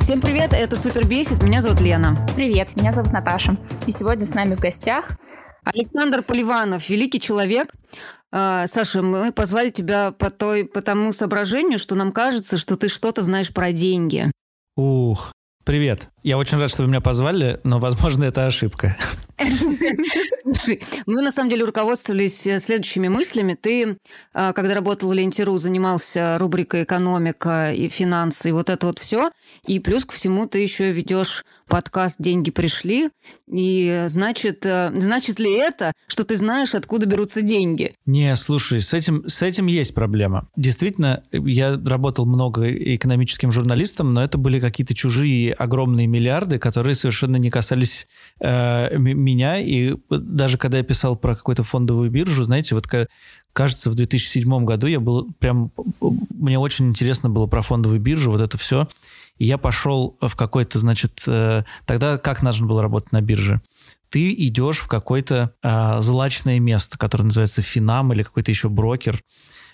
Всем привет, это Супер Бесит, меня зовут Лена. Привет, меня зовут Наташа. И сегодня с нами в гостях Александр Поливанов, великий человек. А, Саша, мы позвали тебя по, той, по тому соображению, что нам кажется, что ты что-то знаешь про деньги. Ух, привет. Я очень рад, что вы меня позвали, но, возможно, это ошибка. Слушай, мы на самом деле руководствовались э, следующими мыслями. Ты, а, когда работал в Ленте.ру, занимался рубрикой «Экономика» и «Финансы» и вот это вот все. И плюс ко всему ты еще ведешь подкаст «Деньги пришли». И значит, э, значит ли это, что ты знаешь, откуда берутся деньги? Не, слушай, с этим, с этим есть проблема. Действительно, я работал много экономическим журналистом, но это были какие-то чужие огромные миллиарды, которые совершенно не касались э, меня. И даже когда я писал про какую-то фондовую биржу, знаете, вот кажется, в 2007 году я был прям... Мне очень интересно было про фондовую биржу, вот это все. И я пошел в какой-то, значит... Э, тогда как нужно было работать на бирже? Ты идешь в какое-то э, злачное место, которое называется Финам или какой-то еще брокер,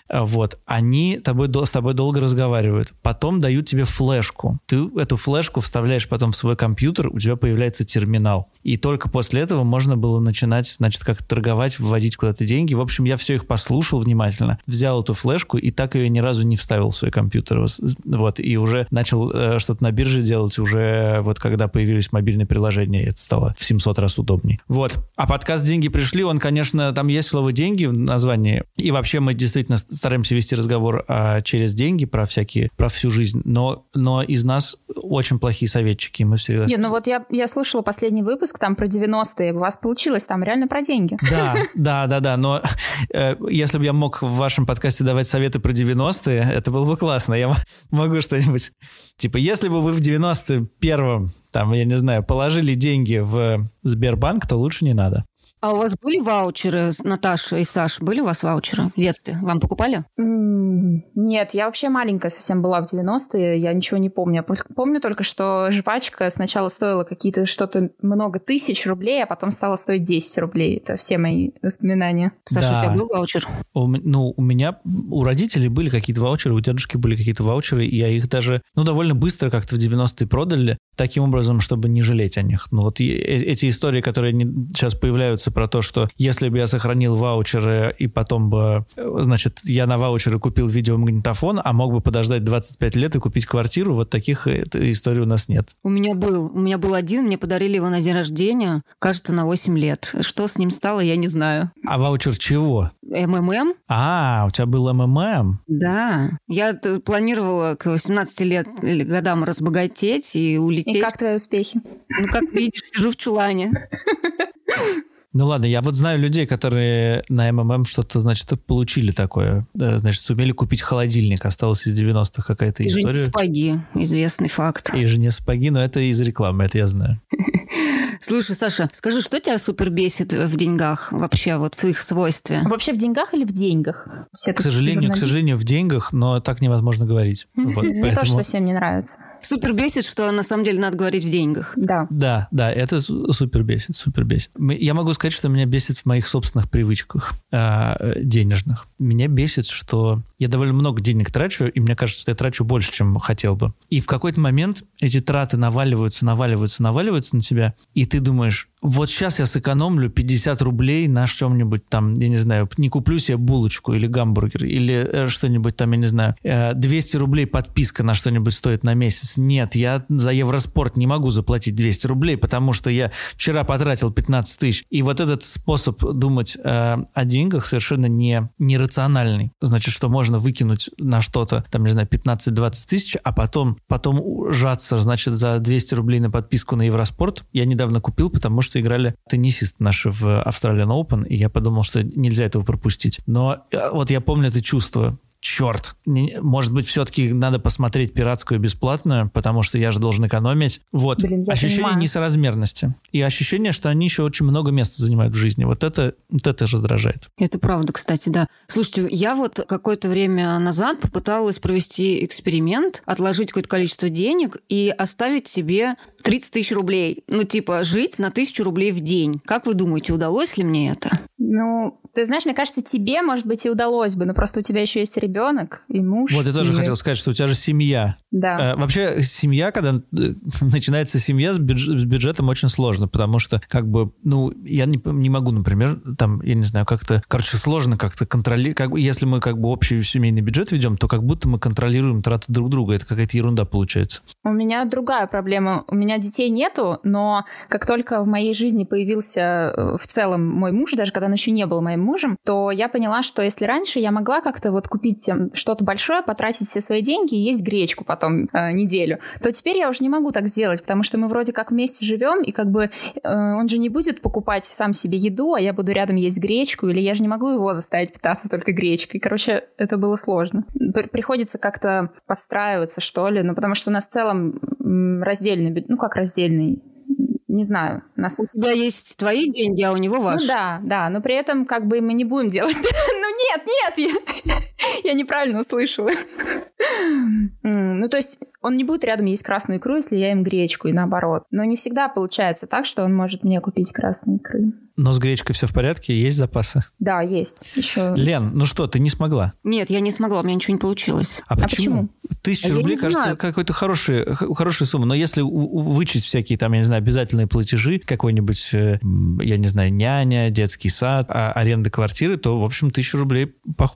вот, они тобой, с тобой долго разговаривают, потом дают тебе флешку. Ты эту флешку вставляешь потом в свой компьютер, у тебя появляется терминал. И только после этого можно было начинать, значит, как торговать, вводить куда-то деньги. В общем, я все их послушал внимательно, взял эту флешку и так ее ни разу не вставил в свой компьютер. Вот, и уже начал э, что-то на бирже делать уже вот когда появились мобильные приложения, это стало в 700 раз удобнее. Вот. А подкаст «Деньги пришли», он, конечно, там есть слово «деньги» в названии. И вообще мы действительно стараемся вести разговор а, через деньги про всякие, про всю жизнь, но, но из нас очень плохие советчики, мы всегда... Не, ну вот я, я слушала последний выпуск там про 90-е, у вас получилось там реально про деньги. Да, да, да, да, но э, если бы я мог в вашем подкасте давать советы про 90-е, это было бы классно, я могу что-нибудь... Типа, если бы вы в 91-м, там, я не знаю, положили деньги в Сбербанк, то лучше не надо. А у вас были ваучеры, Наташа и Саш, были у вас ваучеры в детстве? Вам покупали? Нет, я вообще маленькая совсем была в 90-е, я ничего не помню. Помню только, что жвачка сначала стоила какие-то что-то много тысяч рублей, а потом стала стоить 10 рублей. Это все мои воспоминания. Саша, да. у тебя был ваучер? У, ну, у меня, у родителей были какие-то ваучеры, у дедушки были какие-то ваучеры, и я их даже, ну, довольно быстро как-то в 90-е продали, таким образом, чтобы не жалеть о них. Ну, вот э, эти истории, которые сейчас появляются информацию про то, что если бы я сохранил ваучеры и потом бы, значит, я на ваучеры купил видеомагнитофон, а мог бы подождать 25 лет и купить квартиру, вот таких э, историй у нас нет. У меня был. У меня был один, мне подарили его на день рождения, кажется, на 8 лет. Что с ним стало, я не знаю. А ваучер чего? МММ. А, у тебя был МММ? Да. Я планировала к 18 лет или годам разбогатеть и улететь. И как твои успехи? Ну, как видишь, сижу в чулане. Ну ладно, я вот знаю людей, которые на МММ что-то, значит, получили такое. Значит, сумели купить холодильник. Осталось из 90-х какая-то история. И сапоги, известный факт. И жене сапоги, но это из рекламы, это я знаю. Слушай, Саша, скажи, что тебя супер бесит в деньгах вообще, вот в их свойстве? Вообще в деньгах или в деньгах? Все к сожалению, к сожалению, в деньгах, но так невозможно говорить. Вот, Мне поэтому... тоже совсем не нравится. Супер бесит, что на самом деле надо говорить в деньгах. Да. Да, да, это супер бесит, супер бесит. Я могу сказать, что меня бесит в моих собственных привычках э, денежных. Меня бесит, что я довольно много денег трачу, и мне кажется, что я трачу больше, чем хотел бы. И в какой-то момент эти траты наваливаются, наваливаются, наваливаются на тебя, и ты думаешь, вот сейчас я сэкономлю 50 рублей на чем-нибудь там, я не знаю, не куплю себе булочку или гамбургер, или э, что-нибудь там, я не знаю, 200 э, рублей подписка на что-нибудь стоит на месяц. Нет, я за Евроспорт не могу заплатить 200 рублей, потому что я вчера потратил 15 тысяч. И вот этот способ думать э, о деньгах совершенно не, нерациональный. Значит, что можно выкинуть на что-то, там, не знаю, 15-20 тысяч, а потом, потом жаться, значит, за 200 рублей на подписку на Евроспорт. Я недавно купил, потому что играли теннисисты наши в Australian Open, и я подумал, что нельзя этого пропустить. Но э, вот я помню это чувство черт, может быть, все-таки надо посмотреть пиратскую бесплатную, потому что я же должен экономить. Вот. Блин, ощущение понимаю. несоразмерности. И ощущение, что они еще очень много места занимают в жизни. Вот это, вот это раздражает. Это правда, кстати, да. Слушайте, я вот какое-то время назад попыталась провести эксперимент, отложить какое-то количество денег и оставить себе 30 тысяч рублей. Ну, типа, жить на тысячу рублей в день. Как вы думаете, удалось ли мне это? Ну, ты знаешь, мне кажется, тебе, может быть, и удалось бы, но просто у тебя еще есть ребенок и муж. Вот я тоже и... хотел сказать, что у тебя же семья. Да. Э, вообще, семья, когда э, начинается семья с, бюдж- с бюджетом, очень сложно, потому что, как бы, ну, я не, не могу, например, там, я не знаю, как-то, короче, сложно как-то контролировать, как бы, если мы как бы общий семейный бюджет ведем, то как будто мы контролируем траты друг друга, это какая-то ерунда получается. У меня другая проблема. У меня детей нету, но как только в моей жизни появился э, в целом мой муж, даже когда он еще не был моим мужем, то я поняла, что если раньше я могла как-то вот купить что-то большое, потратить все свои деньги и есть гречку потом э, неделю, то теперь я уже не могу так сделать, потому что мы вроде как вместе живем, и как бы э, он же не будет покупать сам себе еду, а я буду рядом есть гречку, или я же не могу его заставить питаться только гречкой. Короче, это было сложно. Приходится как-то подстраиваться, что ли, ну потому что у нас в целом раздельный, ну как раздельный, не знаю. Нас... У тебя есть твои деньги, а у него ваши. Ну да, да, но при этом как бы мы не будем делать... ну нет, нет, я, я неправильно услышала. ну то есть он не будет рядом есть красную икру, если я им гречку, и наоборот. Но не всегда получается так, что он может мне купить красные икры. Но с гречкой все в порядке? Есть запасы? Да, есть. Еще... Лен, ну что, ты не смогла? Нет, я не смогла, у меня ничего не получилось. А, а почему? Тысяча а рублей, кажется, какой-то хороший, хорошая сумма. Но если вычесть всякие там, я не знаю, обязательные платежи, какой-нибудь, э, я не знаю, няня, детский сад, а аренда квартиры, то, в общем, тысяча рублей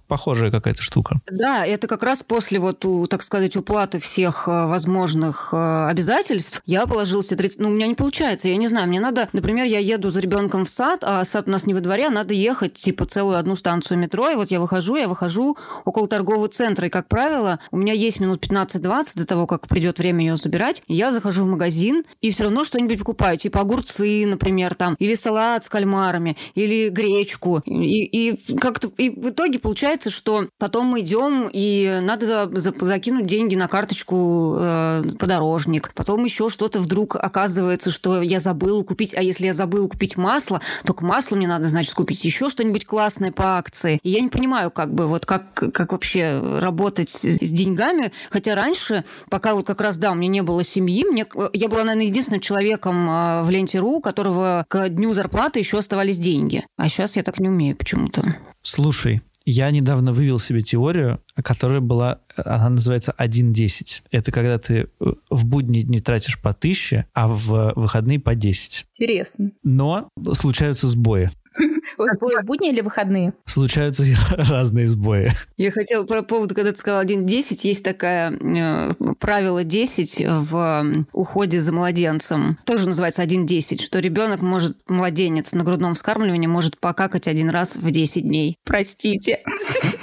похожая какая-то штука. Да, это как раз после вот, так сказать, уплаты всех э, возможных э, обязательств я положила себе 30... Ну, у меня не получается, я не знаю, мне надо, например, я еду за ребенком в сад, а сад у нас не во дворе, а надо ехать, типа, целую одну станцию метро, и вот я выхожу, я выхожу около торгового центра, и, как правило, у меня есть минут 15-20 до того, как придет время ее забирать, я захожу в магазин, и все равно что-нибудь покупаю, типа огурцы, например, там, или салат с кальмарами, или гречку, и, и как-то, и в итоге получается, что потом мы идем, и надо за, за, закинуть деньги на карточку э, подорожник, потом еще что-то вдруг оказывается, что я забыла купить, а если я забыла купить масло, только масло мне надо, значит, купить еще что-нибудь классное по акции. И я не понимаю, как бы, вот как, как вообще работать с, с деньгами. Хотя раньше, пока вот как раз, да, у меня не было семьи, мне, я была, наверное, единственным человеком а, в Ленте.ру, у которого к дню зарплаты еще оставались деньги. А сейчас я так не умею почему-то. Слушай, я недавно вывел себе теорию, которая была, она называется 1.10. Это когда ты в будние дни тратишь по 1000, а в выходные по 10. Интересно. Но случаются сбои. Сбои в будни или выходные? Случаются разные сбои. Я хотела про повод, когда ты сказал 1.10, есть такое э, правило 10 в уходе за младенцем. Тоже называется 1.10, что ребенок может, младенец на грудном вскармливании может покакать один раз в 10 дней. Простите.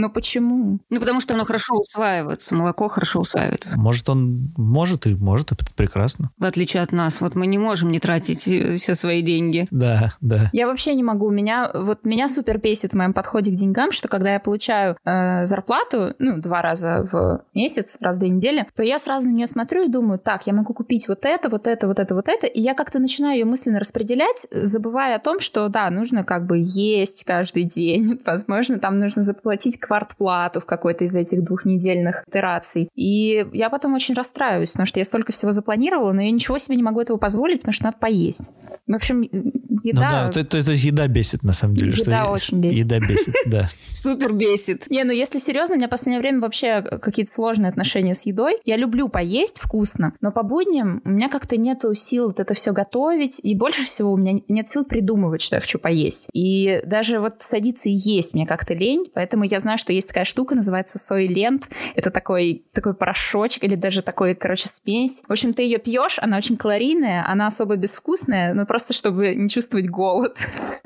Но почему? Ну, потому что оно хорошо усваивается, молоко хорошо усваивается. Может, он может и может, это прекрасно. В отличие от нас, вот мы не можем не тратить э, все свои деньги. Да, да. Я вообще не могу. Меня, вот меня супер бесит в моем подходе к деньгам, что когда я получаю э, зарплату, ну, два раза в месяц, раз в две недели, то я сразу на нее смотрю и думаю, так, я могу купить вот это, вот это, вот это, вот это, и я как-то начинаю ее мысленно распределять, забывая о том, что, да, нужно как бы есть каждый день, возможно, там нужно заплатить квартплату в какой-то из этих двухнедельных итераций. И я потом очень расстраиваюсь, потому что я столько всего запланировала, но я ничего себе не могу этого позволить, потому что надо поесть. В общем, еда... Ну да, то, то, то есть еда бесит, на самом деле. Еда что очень бесит. Еда бесит, да. Супер бесит. Не, ну если серьезно, у меня в последнее время вообще какие-то сложные отношения с едой. Я люблю поесть вкусно, но по будням у меня как-то нету сил вот это все готовить, и больше всего у меня нет сил придумывать, что я хочу поесть. И даже вот садиться и есть мне как-то лень, поэтому я знаю, что есть такая штука, называется сойлент. Это такой, такой порошочек или даже такой, короче, смесь. В общем, ты ее пьешь, она очень калорийная, она особо безвкусная, но просто чтобы не чувствовать голод.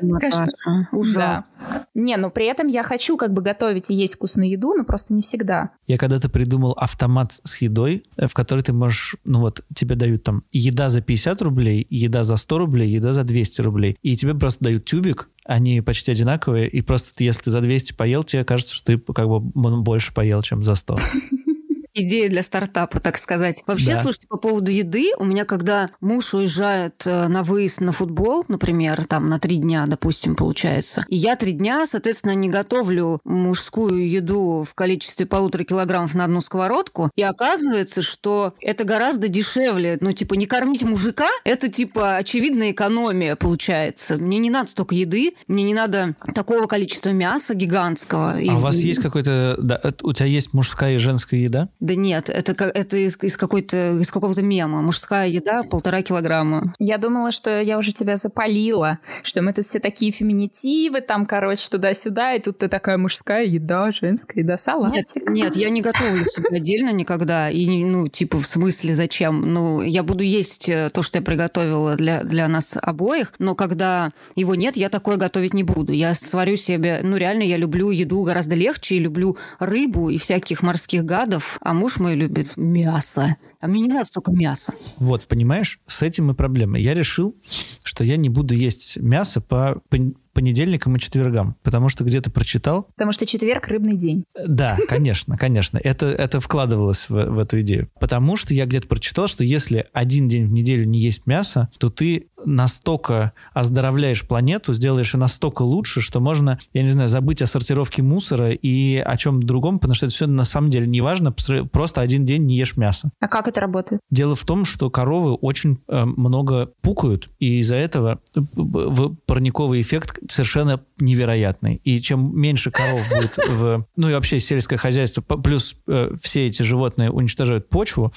Наташа, ужасно. Да. Не, но при этом я хочу как бы готовить и есть вкусную еду, но просто не всегда. Я когда-то придумал автомат с едой, э, в который ты можешь, ну вот, тебе дают там еда за 50 рублей, еда за 100 рублей, еда за 200 рублей. И тебе просто дают тюбик, они почти одинаковые, и просто ты, если ты за 200 поел, тебе кажется, что ты как бы больше поел, чем за 100. Идея для стартапа, так сказать. Вообще, да. слушайте, по поводу еды, у меня, когда муж уезжает э, на выезд на футбол, например, там на три дня, допустим, получается, и я три дня, соответственно, не готовлю мужскую еду в количестве полутора килограммов на одну сковородку, и оказывается, что это гораздо дешевле. Ну, типа, не кормить мужика, это, типа, очевидная экономия получается. Мне не надо столько еды, мне не надо такого количества мяса гигантского. А и... у вас есть какой-то... Да, у тебя есть мужская и женская еда? Да нет, это, это из, из, какой-то, из какого-то мема. Мужская еда полтора килограмма. Я думала, что я уже тебя запалила, что мы тут все такие феминитивы, там, короче, туда-сюда, и тут ты такая мужская еда, женская еда, салатик. Нет, нет я не готовлю себе отдельно никогда. И, ну, типа, в смысле, зачем? Ну, я буду есть э, то, что я приготовила для, для нас обоих, но когда его нет, я такое готовить не буду. Я сварю себе... Ну, реально, я люблю еду гораздо легче, и люблю рыбу и всяких морских гадов, а муж мой любит мясо. А мне не надо столько мяса. Вот, понимаешь, с этим и проблема. Я решил, что я не буду есть мясо по понедельникам и четвергам, потому что где-то прочитал. Потому что четверг – рыбный день. Да, конечно, конечно. Это, это вкладывалось в, в эту идею. Потому что я где-то прочитал, что если один день в неделю не есть мясо, то ты настолько оздоровляешь планету, сделаешь и настолько лучше, что можно, я не знаю, забыть о сортировке мусора и о чем другом, потому что это все на самом деле не важно, просто один день не ешь мясо. А как это работает? Дело в том, что коровы очень э, много пукают, и из-за этого парниковый эффект совершенно невероятный. И чем меньше коров будет в... Ну и вообще сельское хозяйство, плюс э, все эти животные уничтожают почву.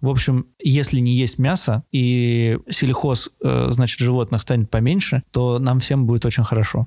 В общем, если не есть мясо и сельхоз, э, значит, животных станет поменьше, то нам всем будет очень хорошо.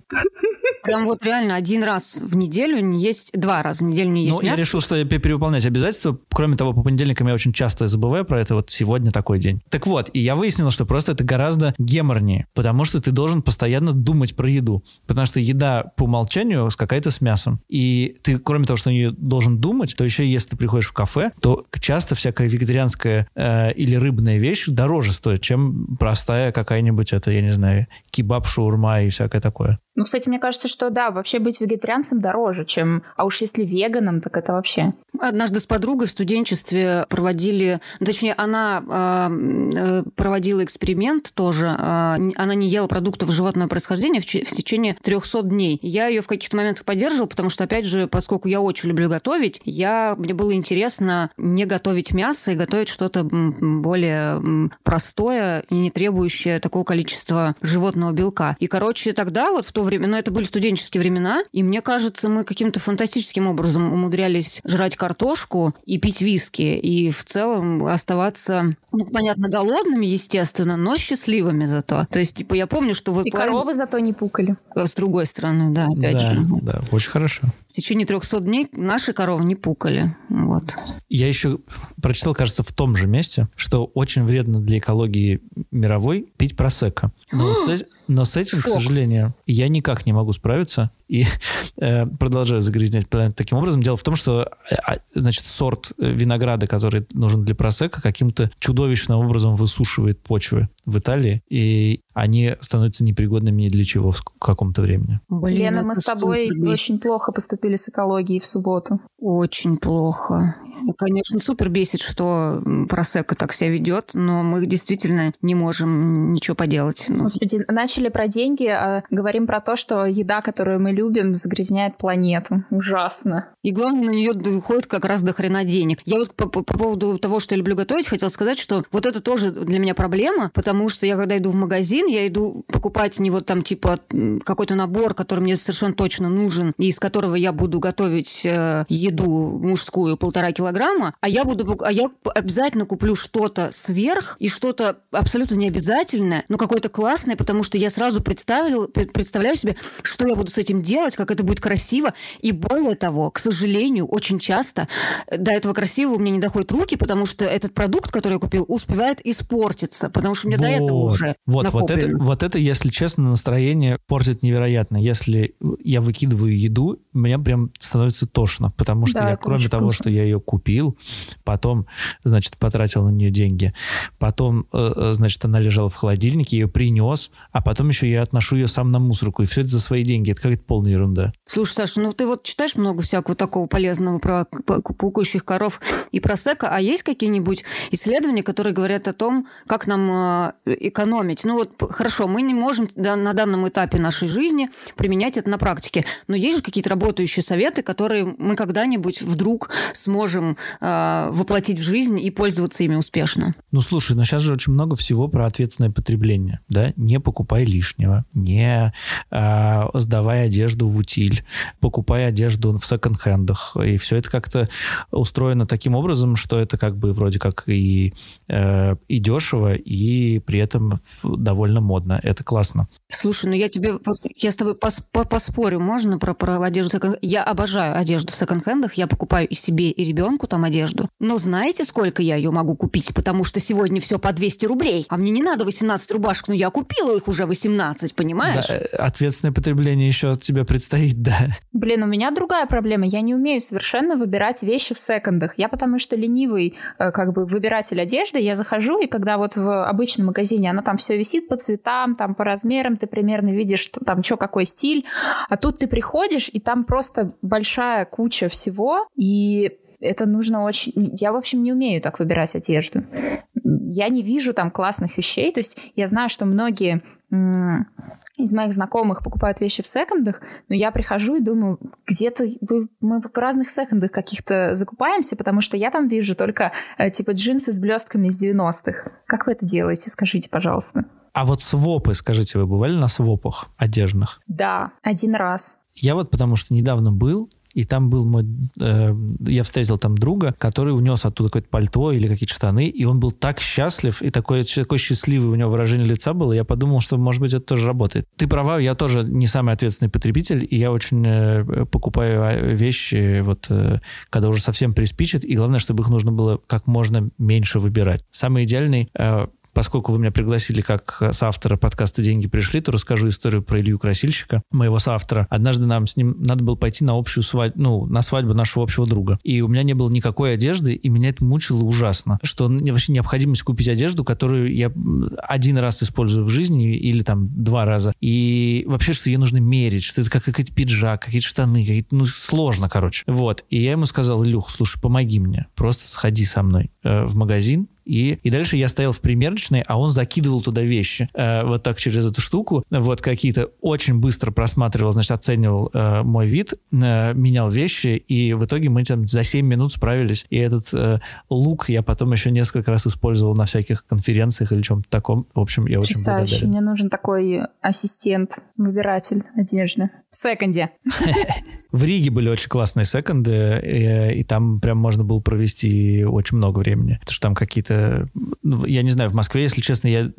Прям вот реально один раз в неделю не есть, два раза в неделю не есть Ну, я решил, что я перевыполнять обязательства. Кроме того, по понедельникам я очень часто забываю про это. Вот сегодня такой день. Так вот, и я выяснил, что просто это гораздо геморнее, потому что ты должен постоянно думать про еду. Потому что еда по умолчанию какая-то с мясом. И ты, кроме того, что не должен думать, то еще если ты приходишь в кафе, то часто всякая вегетарианская э, или рыбная вещь дороже стоит, чем простая какая-нибудь, это, я не знаю, кебаб, шаурма и всякое такое. Ну, кстати, мне кажется, что да, вообще быть вегетарианцем дороже, чем... А уж если веганом, так это вообще... Однажды с подругой в студенчестве проводили... Точнее, она э, проводила эксперимент тоже. Э, она не ела продуктов животного происхождения в, в течение 300 дней. Я ее в каких-то моментах поддерживала, потому что, опять же, поскольку я очень люблю готовить, я... мне было интересно не готовить мясо и готовить что-то более простое и не требующее такого количества животного белка. И, короче, тогда вот в то то время, но это были студенческие времена, и мне кажется, мы каким-то фантастическим образом умудрялись жрать картошку и пить виски, и в целом оставаться, ну, понятно, голодными, естественно, но счастливыми зато. То есть, типа, я помню, что вы... И коровы зато не пукали. С другой стороны, да, опять да, же. Да, очень хорошо. В течение 300 дней наши коровы не пукали. Вот. Я еще прочитал, кажется, в том же месте, что очень вредно для экологии мировой пить просека. Но вот но с этим, Шок. к сожалению, я никак не могу справиться и э, продолжаю загрязнять планету таким образом. Дело в том, что э, а, значит, сорт э, винограда, который нужен для просека, каким-то чудовищным образом высушивает почвы в Италии, и они становятся непригодными ни для чего в каком-то времени. Блин, Лена, мы с тобой очень плохо поступили с экологией в субботу. Очень плохо. Конечно, супер бесит, что просека так себя ведет, но мы действительно не можем ничего поделать. Ну. Господи, начали про деньги, а говорим про то, что еда, которую мы любим, загрязняет планету. Ужасно. И главное, на нее уходит как раз до хрена денег. Я вот по, по, по поводу того, что я люблю готовить, хотела сказать, что вот это тоже для меня проблема, потому что я когда иду в магазин, я иду покупать не вот там типа какой-то набор, который мне совершенно точно нужен, и из которого я буду готовить э, еду мужскую полтора килограмма, килограмма, а я буду, а я обязательно куплю что-то сверх и что-то абсолютно необязательное, но какое-то классное, потому что я сразу представил, представляю себе, что я буду с этим делать, как это будет красиво. И более того, к сожалению, очень часто до этого красивого у меня не доходят руки, потому что этот продукт, который я купил, успевает испортиться, потому что у меня вот, до этого уже вот, вот это, вот это, если честно, настроение портит невероятно. Если я выкидываю еду, мне прям становится тошно, потому что да, я, круто, кроме того, что я ее купил, купил, потом, значит, потратил на нее деньги, потом, э, э, значит, она лежала в холодильнике, ее принес, а потом еще я отношу ее сам на мусорку, и все это за свои деньги. Это какая-то полная ерунда. Слушай, Саша, ну ты вот читаешь много всякого такого полезного про пукающих коров и про сека, а есть какие-нибудь исследования, которые говорят о том, как нам э, экономить? Ну вот, хорошо, мы не можем на данном этапе нашей жизни применять это на практике, но есть же какие-то работающие советы, которые мы когда-нибудь вдруг сможем э, воплотить в жизнь и пользоваться ими успешно. Ну, слушай, но сейчас же очень много всего про ответственное потребление, да? Не покупай лишнего, не э, сдавай одежду в утиль, покупай одежду в секонд-хендах. И все это как-то устроено таким образом, что это как бы вроде как и, э, и дешево, и при этом довольно модно. Это классно. Слушай, ну я тебе, я с тобой пос, поспорю, можно про, про одежду? Я обожаю одежду в секонд-хендах, я покупаю и себе, и ребенку там одежду. Но знаете, сколько я ее могу купить? Потому что сегодня все по 200 рублей, а мне не надо 18 рубашек, но я купила их уже 18, понимаешь? Да, ответственное потребление еще от тебя предстоит, да. Блин, у меня другая проблема. Я не умею совершенно выбирать вещи в секондах. Я потому что ленивый э, как бы выбиратель одежды. Я захожу, и когда вот в обычном магазине она там все висит по цветам, там по размерам, ты примерно видишь там что, какой стиль. А тут ты приходишь, и там просто большая куча всего, и это нужно очень... Я, в общем, не умею так выбирать одежду. Я не вижу там классных вещей. То есть я знаю, что многие из моих знакомых покупают вещи в секондах, но я прихожу и думаю, где-то мы в разных секондах каких-то закупаемся, потому что я там вижу только э, типа джинсы с блестками из 90-х. Как вы это делаете? Скажите, пожалуйста. А вот свопы, скажите, вы бывали на свопах одежных? Да, один раз. Я вот потому что недавно был, и там был мой... Э, я встретил там друга, который унес оттуда какое-то пальто или какие-то штаны, и он был так счастлив, и такой, такой счастливый у него выражение лица было, я подумал, что, может быть, это тоже работает. Ты права, я тоже не самый ответственный потребитель, и я очень э, покупаю а, вещи, вот, э, когда уже совсем приспичит, и главное, чтобы их нужно было как можно меньше выбирать. Самый идеальный э, Поскольку вы меня пригласили как соавтора подкаста «Деньги пришли», то расскажу историю про Илью Красильщика, моего соавтора. Однажды нам с ним надо было пойти на общую свадьбу, ну, на свадьбу нашего общего друга. И у меня не было никакой одежды, и меня это мучило ужасно. Что вообще необходимость купить одежду, которую я один раз использую в жизни или там два раза. И вообще, что ее нужно мерить, что это как какой-то пиджак, какие-то штаны, какие-то, ну, сложно, короче. Вот. И я ему сказал, Илюх, слушай, помоги мне, просто сходи со мной э, в магазин, и, и дальше я стоял в примерочной, а он закидывал туда вещи. Э, вот так через эту штуку. Вот какие-то очень быстро просматривал, значит, оценивал э, мой вид, э, менял вещи, и в итоге мы там за 7 минут справились. И этот э, лук я потом еще несколько раз использовал на всяких конференциях или чем-то таком. В общем, я очень благодарен. Мне нужен такой ассистент, выбиратель одежды. В секонде. В Риге были очень классные секонды, и, и там прям можно было провести очень много времени. Потому что там какие-то... Ну, я не знаю, в Москве, если честно, я э,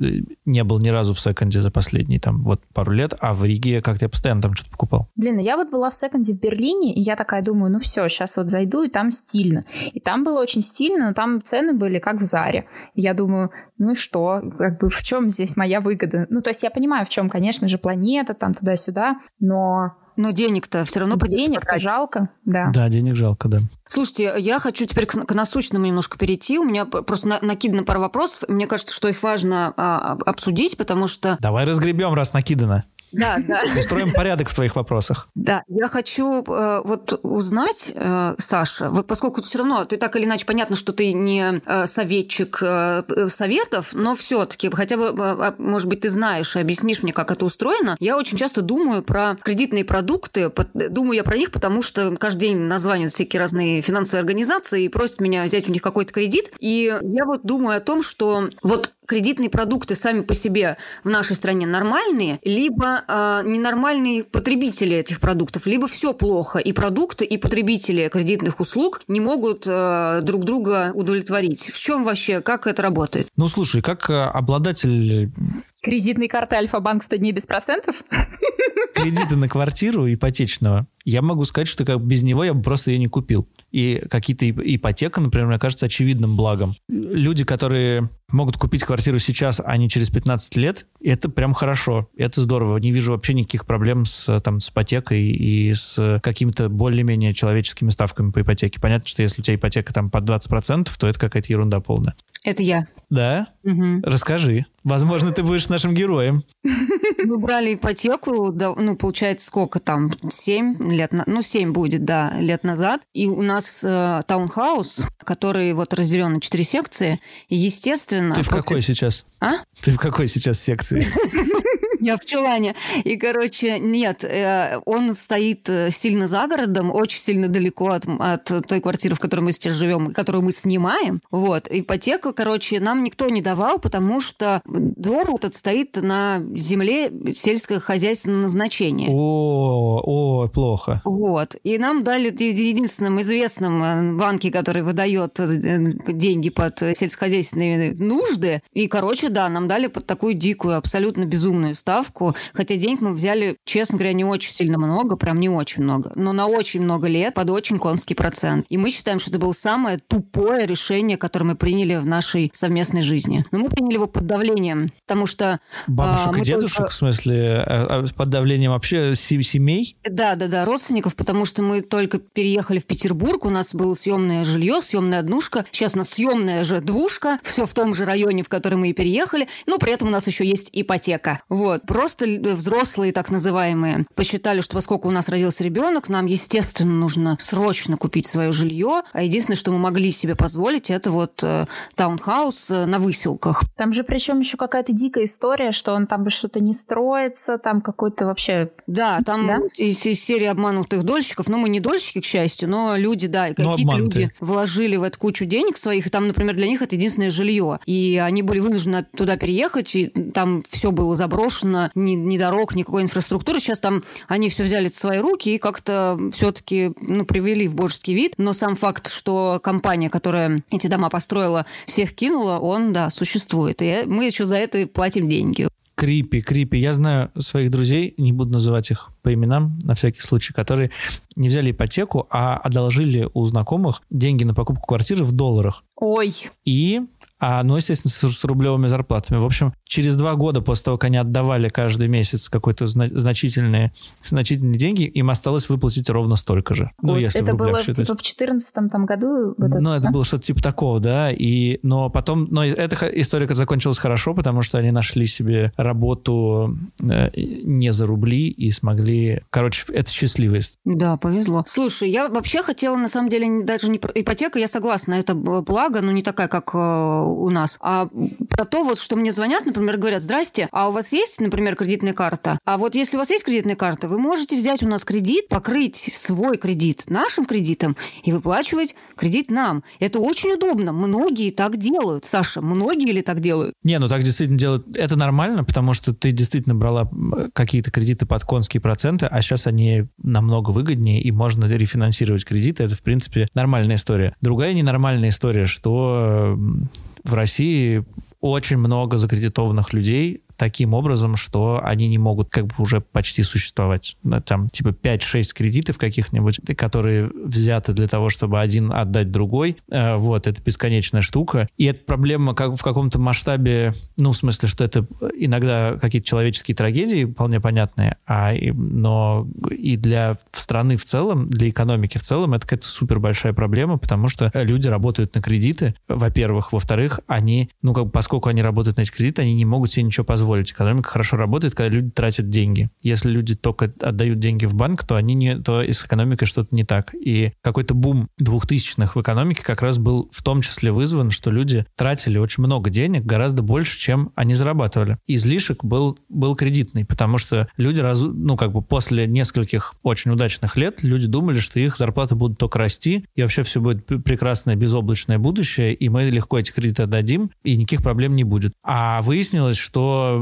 не был ни разу в секонде за последние там вот пару лет, а в Риге как-то я постоянно там что-то покупал. Блин, ну я вот была в секонде в Берлине, и я такая думаю, ну все, сейчас вот зайду, и там стильно. И там было очень стильно, но там цены были как в Заре. И я думаю, ну и что? Как бы в чем здесь моя выгода? Ну, то есть я понимаю, в чем, конечно же, планета, там туда-сюда, но но денег-то все равно придется Денег жалко, да. Да, денег жалко, да. Слушайте, я хочу теперь к, к насущному немножко перейти. У меня просто на, накидано пара вопросов. Мне кажется, что их важно а, обсудить, потому что... Давай разгребем, раз накидано. Да, да. Устроим порядок в твоих вопросах. Да, я хочу э, вот узнать, э, Саша, вот поскольку все равно ты так или иначе понятно, что ты не э, советчик э, советов, но все-таки хотя бы, э, может быть, ты знаешь и объяснишь мне, как это устроено. Я очень часто думаю про кредитные продукты, думаю я про них, потому что каждый день названивают всякие разные финансовые организации и просят меня взять у них какой-то кредит. И я вот думаю о том, что вот кредитные продукты сами по себе в нашей стране нормальные, либо э, ненормальные потребители этих продуктов, либо все плохо, и продукты, и потребители кредитных услуг не могут э, друг друга удовлетворить. В чем вообще, как это работает? Ну, слушай, как э, обладатель Кредитный карты Альфа-банк 100 дней без процентов? кредита на квартиру ипотечного, я могу сказать, что как без него я бы просто ее не купил. И какие-то ипотека, например, мне кажется очевидным благом. Люди, которые могут купить квартиру сейчас, а не через 15 лет, это прям хорошо, это здорово. Не вижу вообще никаких проблем с, там, с ипотекой и с какими-то более-менее человеческими ставками по ипотеке. Понятно, что если у тебя ипотека там под 20%, то это какая-то ерунда полная. Это я. Да? Угу. Расскажи. Возможно, ты будешь нашим героем. Мы брали ипотеку, ну, получается, сколько там, 7 лет, ну, 7 будет, да, лет назад. И у нас э, таунхаус, который вот разделен на 4 секции, и, естественно... Ты в какой сейчас? А? Ты в какой сейчас секции? Я в чулане. И, короче, нет, э, он стоит э, сильно за городом, очень сильно далеко от, от той квартиры, в которой мы сейчас живем, которую мы снимаем. Вот. Ипотеку, короче, нам никто не давал, потому что дом этот стоит на земле сельскохозяйственного назначения. О, о, плохо. Вот. И нам дали единственным известным э, банке, который выдает деньги под сельскохозяйственные нужды. И, короче, да, нам дали под такую дикую, абсолютно безумную ставку ставку, хотя денег мы взяли, честно говоря, не очень сильно много, прям не очень много, но на очень много лет под очень конский процент. И мы считаем, что это было самое тупое решение, которое мы приняли в нашей совместной жизни. Но мы приняли его под давлением, потому что... Бабушек а, и дедушек, только... в смысле, а, а, под давлением вообще семей? Да, да, да, родственников, потому что мы только переехали в Петербург, у нас было съемное жилье, съемная однушка, сейчас у нас съемная же двушка, все в том же районе, в который мы и переехали, но при этом у нас еще есть ипотека. Вот. Просто взрослые, так называемые, посчитали, что поскольку у нас родился ребенок, нам, естественно, нужно срочно купить свое жилье. А единственное, что мы могли себе позволить, это вот э, таунхаус э, на выселках. Там же причем еще какая-то дикая история, что он там что-то не строится, там какой-то вообще... Да, там да? Из, из серии обманутых дольщиков. Ну, мы не дольщики, к счастью, но люди, да, и какие-то люди вложили в эту кучу денег своих, и там, например, для них это единственное жилье. И они были вынуждены туда переехать, и там все было заброшено, нужно ни, ни дорог, никакой инфраструктуры. Сейчас там они все взяли в свои руки и как-то все-таки ну, привели в божеский вид. Но сам факт, что компания, которая эти дома построила, всех кинула, он, да, существует. И мы еще за это платим деньги. Крипи, крипи. Я знаю своих друзей, не буду называть их по именам, на всякий случай, которые не взяли ипотеку, а одолжили у знакомых деньги на покупку квартиры в долларах. Ой. И а, ну, естественно, с, с рублевыми зарплатами. В общем, через два года после того, как они отдавали каждый месяц какой-то зна- значительные, значительные деньги, им осталось выплатить ровно столько же. Ну, Ой, если это было считать. типа в 2014 там, году? Вот ну, это, это было что-то типа такого, да. И, но потом, но эта история закончилась хорошо, потому что они нашли себе работу э, не за рубли и смогли... Короче, это счастливость. Да, повезло. Слушай, я вообще хотела, на самом деле, даже не про ипотека, я согласна, это благо, но не такая, как э, у нас, а про то, вот, что мне звонят, например, говорят, здрасте, а у вас есть, например, кредитная карта? А вот если у вас есть кредитная карта, вы можете взять у нас кредит, покрыть свой кредит нашим кредитом и выплачивать кредит нам. Это очень удобно. Многие так делают. Саша, многие ли так делают? Не, ну так действительно делают. Это нормально, потому что ты действительно брала какие-то кредиты под конские проценты, а сейчас они намного выгоднее, и можно рефинансировать кредиты. Это, в принципе, нормальная история. Другая ненормальная история, что в России очень много закредитованных людей, таким образом, что они не могут как бы уже почти существовать. Там типа 5-6 кредитов каких-нибудь, которые взяты для того, чтобы один отдать другой. Э, вот, это бесконечная штука. И эта проблема как в каком-то масштабе, ну, в смысле, что это иногда какие-то человеческие трагедии, вполне понятные, а, но и для страны в целом, для экономики в целом, это какая-то супер большая проблема, потому что люди работают на кредиты, во-первых. Во-вторых, они, ну, как бы, поскольку они работают на эти кредиты, они не могут себе ничего позволить позволить. Экономика хорошо работает, когда люди тратят деньги. Если люди только отдают деньги в банк, то они не, то и с экономикой что-то не так. И какой-то бум двухтысячных в экономике как раз был в том числе вызван, что люди тратили очень много денег, гораздо больше, чем они зарабатывали. Излишек был, был кредитный, потому что люди, раз, ну, как бы после нескольких очень удачных лет, люди думали, что их зарплаты будут только расти, и вообще все будет прекрасное безоблачное будущее, и мы легко эти кредиты отдадим, и никаких проблем не будет. А выяснилось, что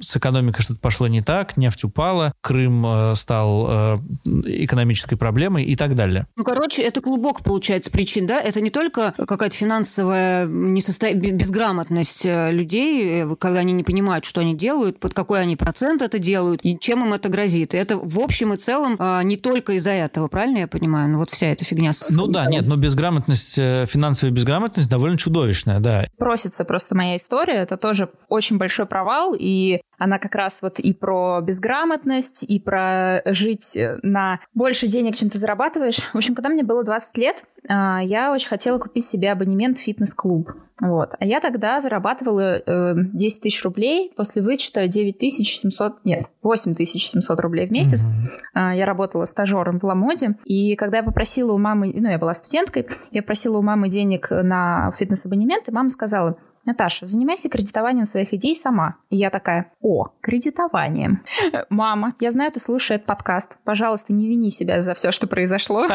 с экономикой что-то пошло не так, нефть упала, Крым э, стал э, экономической проблемой и так далее. Ну, короче, это клубок, получается, причин, да? Это не только какая-то финансовая несосто... безграмотность э, людей, э, когда они не понимают, что они делают, под какой они процент это делают, и чем им это грозит. И это в общем и целом а, не только из-за этого, правильно я понимаю? Ну, вот вся эта фигня. С... Ну да, нет, но безграмотность, финансовая безграмотность довольно чудовищная, да. Просится просто моя история, это тоже очень большой провал, и она как раз вот и про безграмотность, и про жить э, на больше денег, чем ты зарабатываешь. В общем, когда мне было 20 лет, а, я очень хотела купить себе абонемент в фитнес-клуб. Вот. А я тогда зарабатывала 10 э, тысяч рублей после вычета 9 тысяч 700, нет, 8 тысяч 700 рублей в месяц. Mm-hmm. Я работала стажером в Ламоде. И когда я попросила у мамы, ну, я была студенткой, я просила у мамы денег на фитнес-абонемент, и мама сказала, Наташа, занимайся кредитованием своих идей сама. И я такая, о, кредитование. Мама, я знаю, ты слушаешь этот подкаст. Пожалуйста, не вини себя за все, что произошло.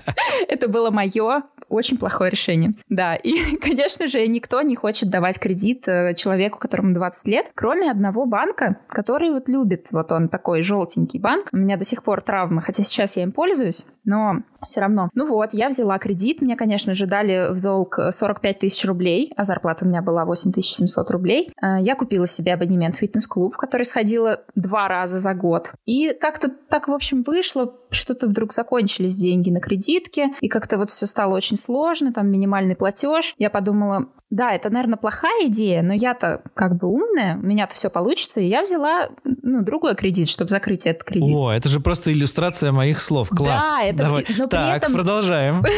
Это было мое очень плохое решение. Да, и, конечно же, никто не хочет давать кредит э, человеку, которому 20 лет, кроме одного банка, который вот любит, вот он такой желтенький банк. У меня до сих пор травмы, хотя сейчас я им пользуюсь, но все равно. Ну вот, я взяла кредит, мне, конечно же, дали в долг 45 тысяч рублей, а зарплата у меня была 8700 рублей. Э, я купила себе абонемент в фитнес-клуб, в который сходила два раза за год. И как-то так, в общем, вышло, что-то вдруг закончились деньги на кредитке, и как-то вот все стало очень сложно, там минимальный платеж. Я подумала, да, это, наверное, плохая идея, но я-то как бы умная, у меня-то все получится, и я взяла, ну, другой кредит, чтобы закрыть этот кредит. О, это же просто иллюстрация моих слов. Класс. Да, это... Давай. Но так, этом... продолжаем.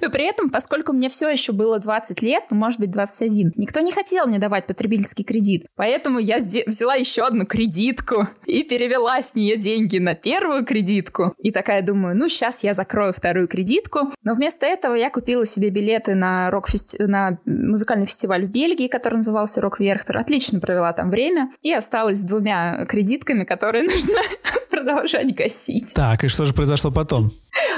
Но при этом, поскольку мне все еще было 20 лет, ну, может быть, 21, никто не хотел мне давать потребительский кредит. Поэтому я взяла еще одну кредитку и перевела с нее деньги на первую кредитку. И такая думаю, ну, сейчас я закрою вторую кредитку. Но вместо этого я купила себе билеты на, рок на музыкальный фестиваль в Бельгии, который назывался «Рок Верхтер». Отлично провела там время. И осталась с двумя кредитками, которые нужно продолжать гасить. Так, и что же произошло потом?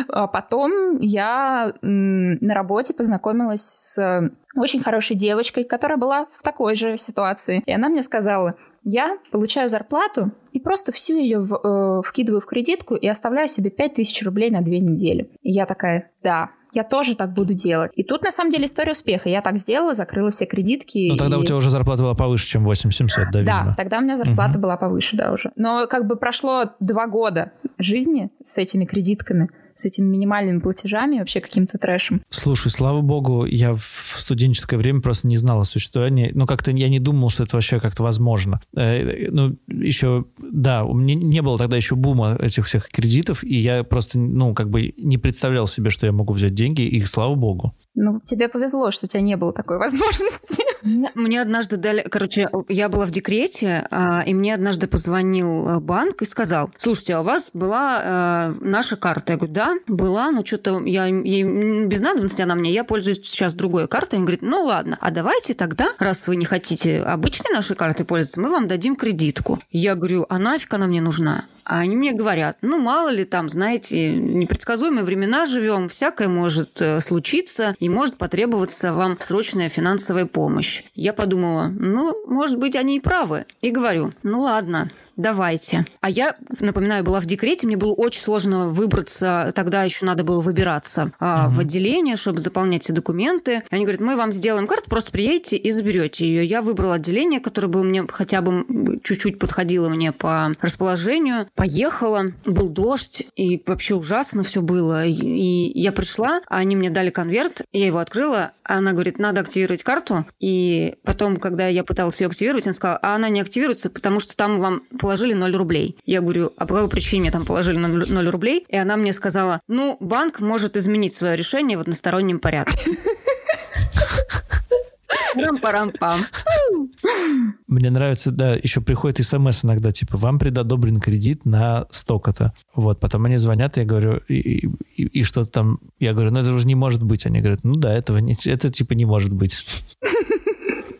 А потом я на работе познакомилась с очень хорошей девочкой, которая была в такой же ситуации. И она мне сказала, я получаю зарплату и просто всю ее в, э, вкидываю в кредитку и оставляю себе 5000 рублей на две недели. И я такая, да, я тоже так буду делать. И тут, на самом деле, история успеха. Я так сделала, закрыла все кредитки. Ну, тогда и... у тебя уже зарплата была повыше, чем 8700, да, видимо? Да, тогда у меня зарплата угу. была повыше, да, уже. Но как бы прошло два года жизни с этими кредитками с этими минимальными платежами, вообще каким-то трэшем. Слушай, слава богу, я в студенческое время просто не знал о существовании. Ну, как-то я не думал, что это вообще как-то возможно. Э, ну, еще, да, у меня не было тогда еще бума этих всех кредитов, и я просто, ну, как бы не представлял себе, что я могу взять деньги, и слава богу. Ну, тебе повезло, что у тебя не было такой возможности. Мне однажды дали... Короче, я была в декрете, а, и мне однажды позвонил э, банк и сказал, слушайте, а у вас была э, наша карта? Я говорю, да, была, но что-то я, я без надобности она мне, я пользуюсь сейчас другой картой. Он говорит, ну ладно, а давайте тогда, раз вы не хотите обычной нашей картой пользоваться, мы вам дадим кредитку. Я говорю, а нафиг она мне нужна? А они мне говорят, ну, мало ли там, знаете, непредсказуемые времена живем, всякое может э, случиться, и может потребоваться вам срочная финансовая помощь. Я подумала, ну, может быть, они и правы. И говорю, ну ладно, давайте. А я, напоминаю, была в декрете, мне было очень сложно выбраться, тогда еще надо было выбираться а, угу. в отделение, чтобы заполнять все документы. Они говорят, мы вам сделаем карту, просто приедете и заберете ее. Я выбрала отделение, которое было мне хотя бы чуть-чуть подходило мне по расположению. Поехала, был дождь, и вообще ужасно все было. И я пришла, они мне дали конверт, я его открыла, она говорит, надо активировать карту. И потом, когда я пыталась ее активировать, она сказала, а она не активируется, потому что там вам положили 0 рублей. Я говорю, а по какой причине мне там положили 0 рублей? И она мне сказала, ну, банк может изменить свое решение в одностороннем порядке. Рам-парам-пам. Мне нравится, да, еще приходит смс иногда, типа, вам предодобрен кредит на столько-то. Вот, потом они звонят, я говорю, и, и, и что-то там, я говорю, ну это уже не может быть. Они говорят, ну да, этого не, это типа не может быть.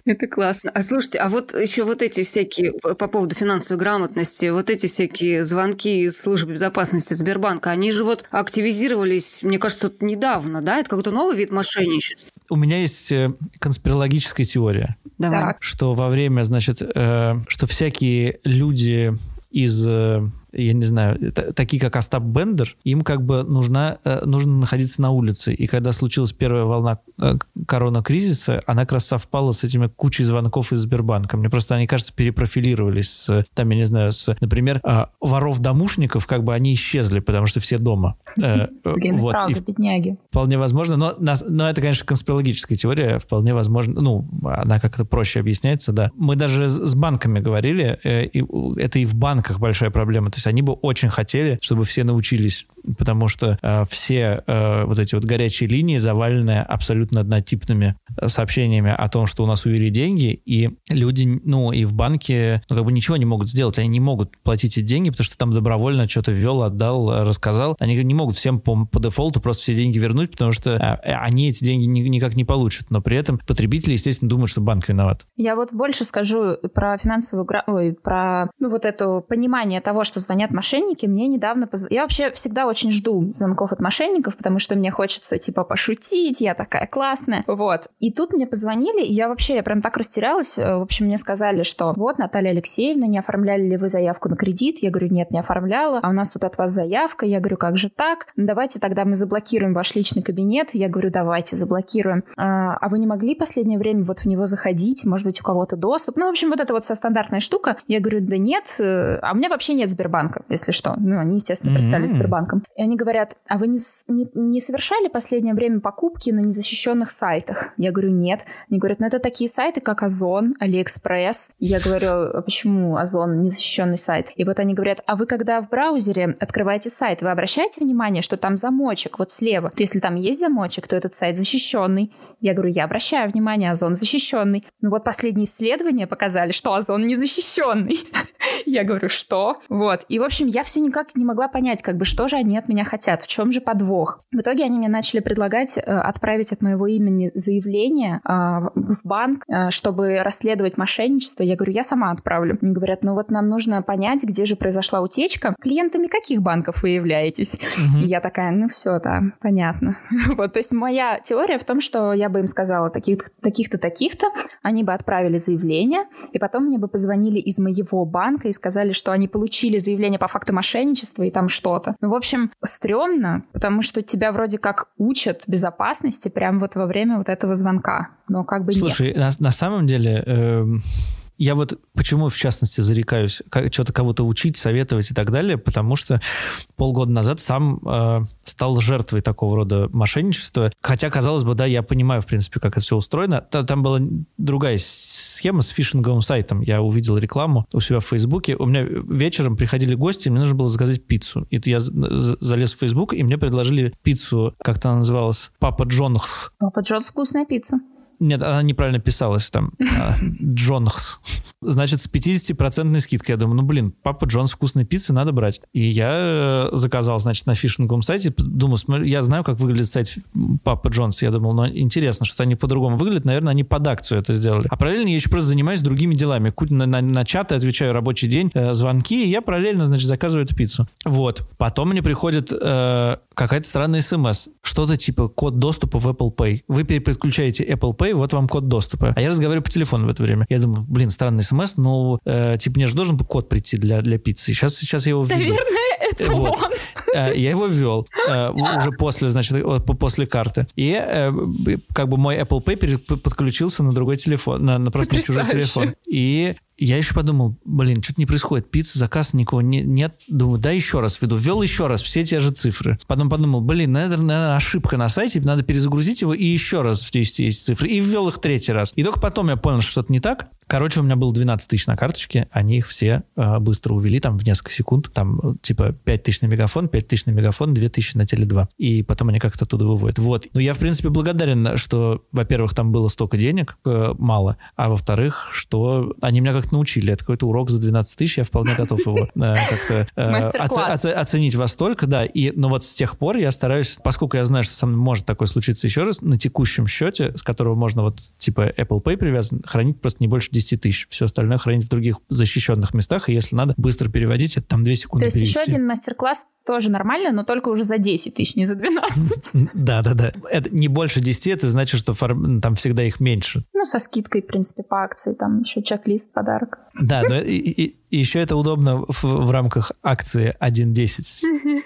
Это классно. А слушайте, а вот еще вот эти всякие, по поводу финансовой грамотности, вот эти всякие звонки из службы безопасности Сбербанка, они же вот активизировались, мне кажется, недавно, да? Это какой-то новый вид мошенничества. У меня есть э, конспирологическая теория. Давай. Что во время, значит, э, что всякие люди из э, я не знаю, такие как Остап Бендер, им как бы нужна, э, нужно находиться на улице. И когда случилась первая волна э, корона-кризиса, она как раз совпала с этими кучей звонков из Сбербанка. Мне просто они, кажется, перепрофилировались с, там, я не знаю, с, например, а, воров-домушников, как бы они исчезли, потому что все дома. Э, Блин, вот. правда, и бедняги. Вполне возможно, но, но это, конечно, конспирологическая теория, вполне возможно, ну, она как-то проще объясняется, да. Мы даже с банками говорили, это и в банках большая проблема, то есть они бы очень хотели, чтобы все научились потому что э, все э, вот эти вот горячие линии завалены абсолютно однотипными э, сообщениями о том, что у нас увели деньги, и люди, ну, и в банке, ну, как бы ничего не могут сделать, они не могут платить эти деньги, потому что там добровольно что-то ввел, отдал, рассказал. Они не могут всем по, по дефолту просто все деньги вернуть, потому что э, они эти деньги ни, никак не получат. Но при этом потребители, естественно, думают, что банк виноват. Я вот больше скажу про финансовую, ой, про ну, вот это понимание того, что звонят мошенники. Мне недавно позвонили. Я вообще всегда очень очень жду звонков от мошенников, потому что мне хочется, типа, пошутить, я такая классная. Вот. И тут мне позвонили, и я вообще, я прям так растерялась. Э, в общем, мне сказали, что вот, Наталья Алексеевна, не оформляли ли вы заявку на кредит? Я говорю, нет, не оформляла. А у нас тут от вас заявка. Я говорю, как же так? Давайте тогда мы заблокируем ваш личный кабинет. Я говорю, давайте, заблокируем. А, а вы не могли последнее время вот в него заходить? Может быть, у кого-то доступ? Ну, в общем, вот это вот вся стандартная штука. Я говорю, да нет, э, а у меня вообще нет Сбербанка, если что. Ну, они, естественно, представили mm-hmm. Сбербанком. И они говорят, а вы не, не, не совершали последнее время покупки на незащищенных сайтах? Я говорю, нет. Они говорят, ну это такие сайты, как Озон, Алиэкспресс. Я говорю, а почему Озон незащищенный сайт? И вот они говорят, а вы когда в браузере открываете сайт, вы обращаете внимание, что там замочек вот слева? То если там есть замочек, то этот сайт защищенный. Я говорю, я обращаю внимание, озон защищенный. Ну вот последние исследования показали, что озон не защищенный. Я говорю, что? Вот. И, в общем, я все никак не могла понять, как бы, что же они от меня хотят, в чем же подвох. В итоге они мне начали предлагать э, отправить от моего имени заявление э, в банк, э, чтобы расследовать мошенничество. Я говорю, я сама отправлю. Они говорят, ну вот нам нужно понять, где же произошла утечка. Клиентами каких банков вы являетесь? Угу. И я такая, ну все, да, понятно. вот, то есть моя теория в том, что я бы им сказала таких, таких-то, таких-то, они бы отправили заявление, и потом мне бы позвонили из моего банка и сказали, что они получили заявление по факту мошенничества и там что-то. Ну, в общем, стрёмно, потому что тебя вроде как учат безопасности прямо вот во время вот этого звонка, но как бы Слушай, нет. На, на самом деле... Э я вот почему, в частности, зарекаюсь как, что-то кого-то учить, советовать и так далее, потому что полгода назад сам э, стал жертвой такого рода мошенничества. Хотя, казалось бы, да, я понимаю, в принципе, как это все устроено. Там, там была другая схема с фишинговым сайтом. Я увидел рекламу у себя в Фейсбуке. У меня вечером приходили гости, мне нужно было заказать пиццу. И я залез в Фейсбук, и мне предложили пиццу, как-то она называлась, Папа Джонс. Папа Джонс вкусная пицца. Нет, она неправильно писалась там. А, Джонхс. Значит, с 50% скидкой. Я думаю, ну, блин, Папа Джонс вкусной пиццы надо брать. И я э, заказал, значит, на фишинговом сайте. Думаю, я знаю, как выглядит сайт Папа Джонс. Я думал, ну, интересно, что они по-другому выглядят. Наверное, они под акцию это сделали. А параллельно я еще просто занимаюсь другими делами. На, на, на чаты отвечаю рабочий день, э, звонки, и я параллельно, значит, заказываю эту пиццу. Вот. Потом мне приходит э, какая-то странная смс. Что-то типа код доступа в Apple Pay. Вы переподключаете Apple Pay, вот вам код доступа. А я разговариваю по телефону в это время. Я думаю, блин, странный смс, но э, типа мне же должен был код прийти для, для пиццы. Сейчас, сейчас я его введу. Наверное, это вот. он. Э, я его ввел э, уже после, значит, после карты. И э, как бы мой Apple Pay подключился на другой телефон, на, на просто на чужой телефон. И я еще подумал, блин, что-то не происходит. Пицца, заказ никого не, нет. Думаю, да еще раз введу. Ввел еще раз все те же цифры. Потом подумал, блин, наверное, наверное, ошибка на сайте, надо перезагрузить его и еще раз ввести эти цифры. И ввел их третий раз. И только потом я понял, что что-то не так. Короче, у меня было 12 тысяч на карточке, они их все э, быстро увели, там, в несколько секунд. Там, типа, 5 тысяч на мегафон, 5 тысяч на мегафон, 2 тысячи на Теле2. И потом они как-то оттуда выводят. Вот. Но я, в принципе, благодарен, что, во-первых, там было столько денег, э, мало, а во-вторых, что они меня как-то научили. Это какой-то урок за 12 тысяч, я вполне готов его э, как-то э, оценить во столько, да. И, но вот с тех пор я стараюсь, поскольку я знаю, что со мной может такое случиться еще раз, на текущем счете, с которого можно вот, типа, Apple Pay привязан, хранить просто не больше 10 тысяч. Все остальное хранить в других защищенных местах, и если надо быстро переводить, это там 2 секунды То есть перевести. еще один мастер-класс тоже нормально, но только уже за 10 тысяч, не за 12. Да, да, да. Это не больше 10, это значит, что там всегда их меньше. Ну, со скидкой, в принципе, по акции, там еще чек-лист, подарок. Да, но и, и, и еще это удобно в, в рамках акции 1.10.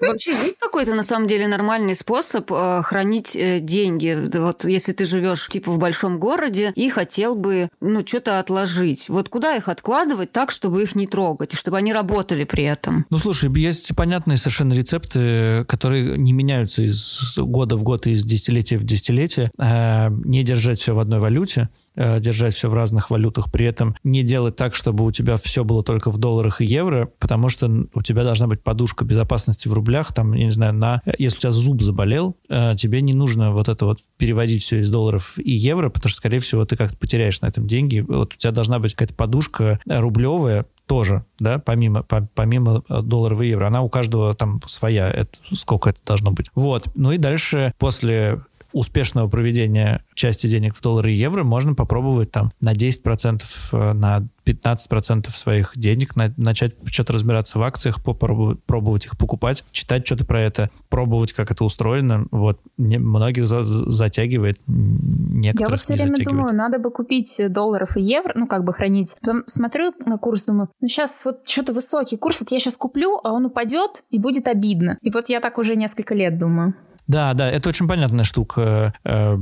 Вообще есть какой-то на самом деле нормальный способ э, хранить э, деньги? Вот если ты живешь типа в большом городе и хотел бы ну что-то отложить, вот куда их откладывать так, чтобы их не трогать, и чтобы они работали при этом? Ну слушай, есть понятные совершенно рецепты, которые не меняются из года в год и из десятилетия в десятилетие. Э, не держать все в одной валюте. Э, держать все в разных валютах, при этом не делать так, чтобы у тебя все было только в долларах и евро, потому что у тебя должна быть подушка безопасности в рублях, там, я не знаю, на... Если у тебя зуб заболел, э, тебе не нужно вот это вот переводить все из долларов и евро, потому что, скорее всего, ты как-то потеряешь на этом деньги. Вот у тебя должна быть какая-то подушка рублевая, тоже, да, помимо, по, помимо долларов и евро. Она у каждого там своя, это, сколько это должно быть. Вот. Ну и дальше после успешного проведения части денег в доллары и евро можно попробовать там на 10%, э, на 15% своих денег на, начать что-то разбираться в акциях, попробовать пробовать их покупать, читать что-то про это, пробовать, как это устроено. Вот. Не, многих за, затягивает, некоторых Я вот все время затягивает. думаю, надо бы купить долларов и евро, ну, как бы хранить. Потом смотрю на курс, думаю, ну, сейчас вот что-то высокий курс, вот я сейчас куплю, а он упадет, и будет обидно. И вот я так уже несколько лет думаю. Да, да, это очень понятная штука. Э,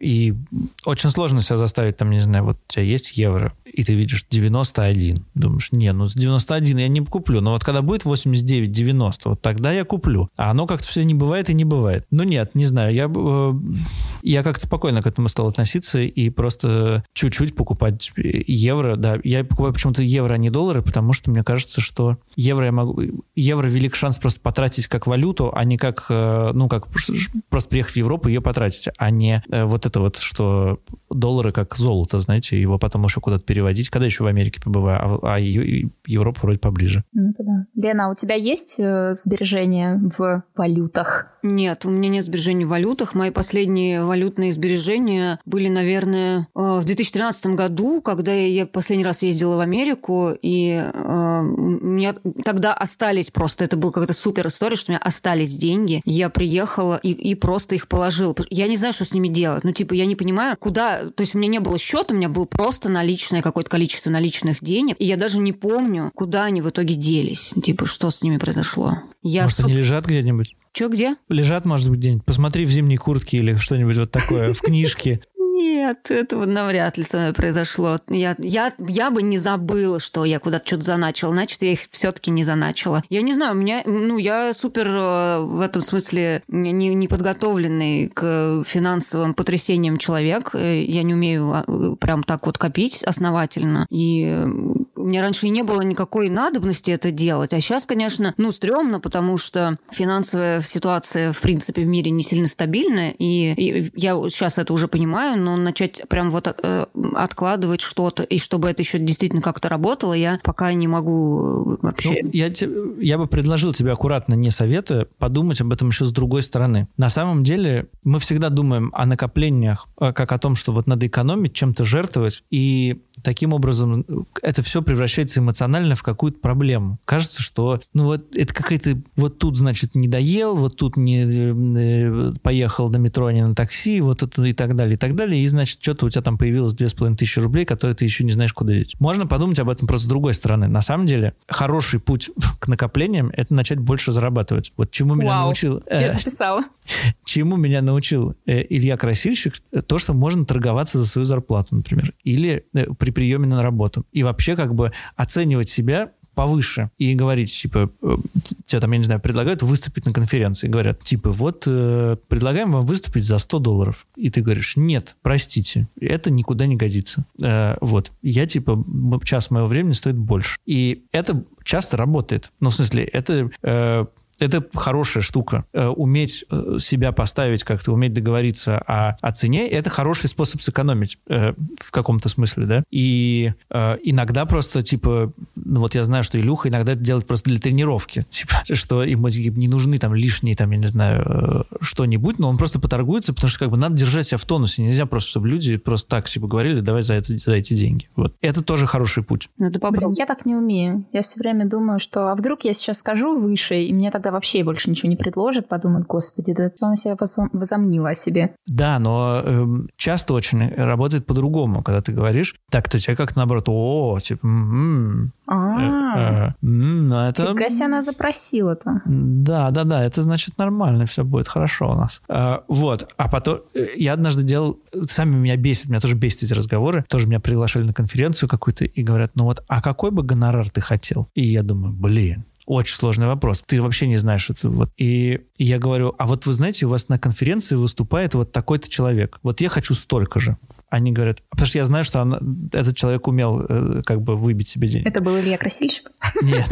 и очень сложно себя заставить, там, не знаю, вот у тебя есть евро, и ты видишь 91. Думаешь, не, ну с 91 я не куплю. Но вот когда будет 89-90, вот тогда я куплю. А оно как-то все не бывает и не бывает. Ну нет, не знаю, я, э, я как-то спокойно к этому стал относиться и просто чуть-чуть покупать евро. Да, я покупаю почему-то евро, а не доллары, потому что мне кажется, что евро я могу... Евро велик шанс просто потратить как валюту, а не как, э, ну, как просто приехать в Европу и ее потратить, а не э, вот это вот, что доллары как золото, знаете, его потом еще куда-то переводить. Когда еще в Америке побываю, а, а Европа вроде поближе. Ну, да. Лена, а у тебя есть э, сбережения в валютах? Нет, у меня нет сбережений в валютах. Мои последние валютные сбережения были, наверное, э, в 2013 году, когда я последний раз ездила в Америку, и э, у меня тогда остались просто, это была какая-то супер история, что у меня остались деньги. Я приехала и, и просто их положила. Я не знаю, что с ними делать. Ну, типа, я не понимаю, куда то есть у меня не было счета, у меня был просто наличное какое-то количество наличных денег, и я даже не помню, куда они в итоге делись, типа, что с ними произошло. Я Может, суп... они лежат где-нибудь? Че, где? Лежат, может быть, где-нибудь. Посмотри в зимней куртке или что-нибудь вот такое, в книжке. Нет, этого навряд ли со мной произошло. Я, я, я бы не забыла, что я куда-то что-то заначила, значит, я их все-таки не заначила. Я не знаю, у меня, ну, я супер э, в этом смысле не, не подготовленный к финансовым потрясениям человек. Э, я не умею а, прям так вот копить основательно. И у меня раньше не было никакой надобности это делать. А сейчас, конечно, ну, стрёмно, потому что финансовая ситуация, в принципе, в мире не сильно стабильная. И, и я сейчас это уже понимаю, но начать прям вот э, откладывать что-то, и чтобы это еще действительно как-то работало, я пока не могу э, вообще. Ну, я, я бы предложил тебе аккуратно, не советуя, подумать об этом еще с другой стороны. На самом деле мы всегда думаем о накоплениях, э, как о том, что вот надо экономить, чем-то жертвовать, и таким образом это все превращается эмоционально в какую-то проблему. Кажется, что ну вот это какая-то вот тут, значит, не доел, вот тут не поехал на метро, а не на такси, вот это и так далее, и так далее и, значит, что-то у тебя там появилось две с половиной тысячи рублей, которые ты еще не знаешь, куда деть. Можно подумать об этом просто с другой стороны. На самом деле, хороший путь к накоплениям – это начать больше зарабатывать. Вот чему меня Вау, научил... Э, я записала. Чему меня научил э, Илья Красильщик, то, что можно торговаться за свою зарплату, например, или э, при приеме на работу. И вообще как бы оценивать себя повыше и говорить, типа, э, тебе там, я не знаю, предлагают выступить на конференции, говорят, типа, вот э, предлагаем вам выступить за 100 долларов. И ты говоришь, нет, простите, это никуда не годится. Э, вот, я, типа, час моего времени стоит больше. И это часто работает. Ну, в смысле, это... Э, это хорошая штука. Э, уметь э, себя поставить как-то, уметь договориться о, о цене, это хороший способ сэкономить э, в каком-то смысле, да. И э, иногда просто, типа, ну вот я знаю, что Илюха иногда это делает просто для тренировки. Типа, что ему типа, не нужны там лишние, там, я не знаю, э, что-нибудь, но он просто поторгуется, потому что как бы надо держать себя в тонусе. Нельзя просто, чтобы люди просто так, типа, говорили, давай за, это, за эти деньги. Вот. Это тоже хороший путь. Надо попробовать. Блин, я так не умею. Я все время думаю, что а вдруг я сейчас скажу выше, и мне тогда вообще больше ничего не предложат, подумают, господи, да она себя возомнила о себе. Да, но э, часто очень работает по-другому, когда ты говоришь, так, то тебя как наоборот, о, типа, м-м, а, э, ну это... Фига себе она запросила-то. Да, да, да, это значит нормально, все будет хорошо у нас. А, вот, а потом э, я однажды делал, сами меня бесит, меня тоже бесит эти разговоры, тоже меня приглашали на конференцию какую-то и говорят, ну вот, а какой бы гонорар ты хотел? И я думаю, блин, очень сложный вопрос. Ты вообще не знаешь это. Вот. И я говорю, а вот вы знаете, у вас на конференции выступает вот такой-то человек. Вот я хочу столько же. Они говорят, потому что я знаю, что она, этот человек умел э, как бы выбить себе денег. Это был Илья Красильщик? Нет.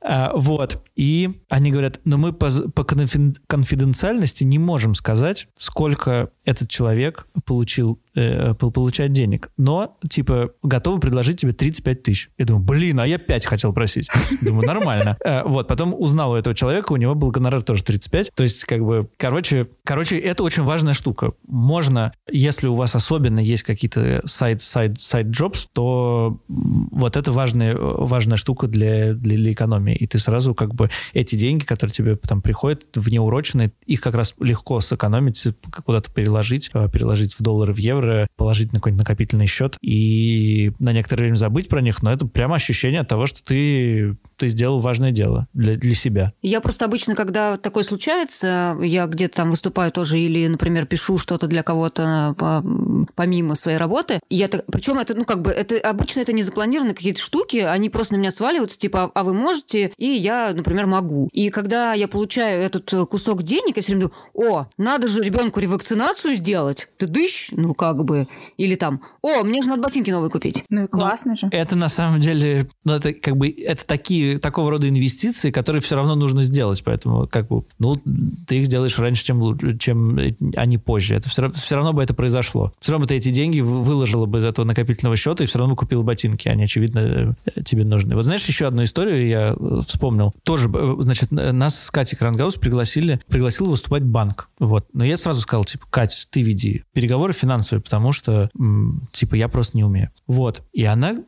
А, вот. И они говорят, но мы по, по конфиденциальности не можем сказать, сколько этот человек получил э, получать денег. Но, типа, готовы предложить тебе 35 тысяч. Я думаю, блин, а я 5 хотел просить. Думаю, нормально. Э, вот, потом узнал у этого человека, у него был гонорар тоже 35. То есть, как бы, короче, короче, это очень важная штука. Можно, если у вас особенно есть какие-то сайт, сайт, сайт jobs, то вот это важная, важная штука для, для, для экономии. И ты сразу как бы эти деньги, которые тебе там приходят внеурочные, их как раз легко сэкономить, куда-то переложить, э, переложить в доллары, в евро, евро положить на какой-нибудь накопительный счет и на некоторое время забыть про них, но это прямо ощущение того, что ты, ты сделал важное дело для, для себя. Я просто обычно, когда такое случается, я где-то там выступаю тоже или, например, пишу что-то для кого-то помимо своей работы, я так, причем это, ну, как бы, это обычно это не запланированные какие-то штуки, они просто на меня сваливаются, типа, а вы можете, и я, например, могу. И когда я получаю этот кусок денег, я все время думаю, о, надо же ребенку ревакцинацию сделать, ты дыщ, ну как как бы. Или там, о, мне же надо ботинки новые купить. Ну и классно ну, же. Это на самом деле, ну это как бы, это такие, такого рода инвестиции, которые все равно нужно сделать. Поэтому как бы, ну, ты их сделаешь раньше, чем, чем они позже. Это все, все равно бы это произошло. Все равно бы ты эти деньги выложила бы из этого накопительного счета и все равно бы купила ботинки. Они, очевидно, э, тебе нужны. Вот знаешь, еще одну историю я э, вспомнил. Тоже, э, значит, нас с Катей Крангаус пригласили, пригласил выступать банк. Вот. Но я сразу сказал, типа, Катя, ты веди переговоры финансовые, потому что, типа, я просто не умею. Вот. И она,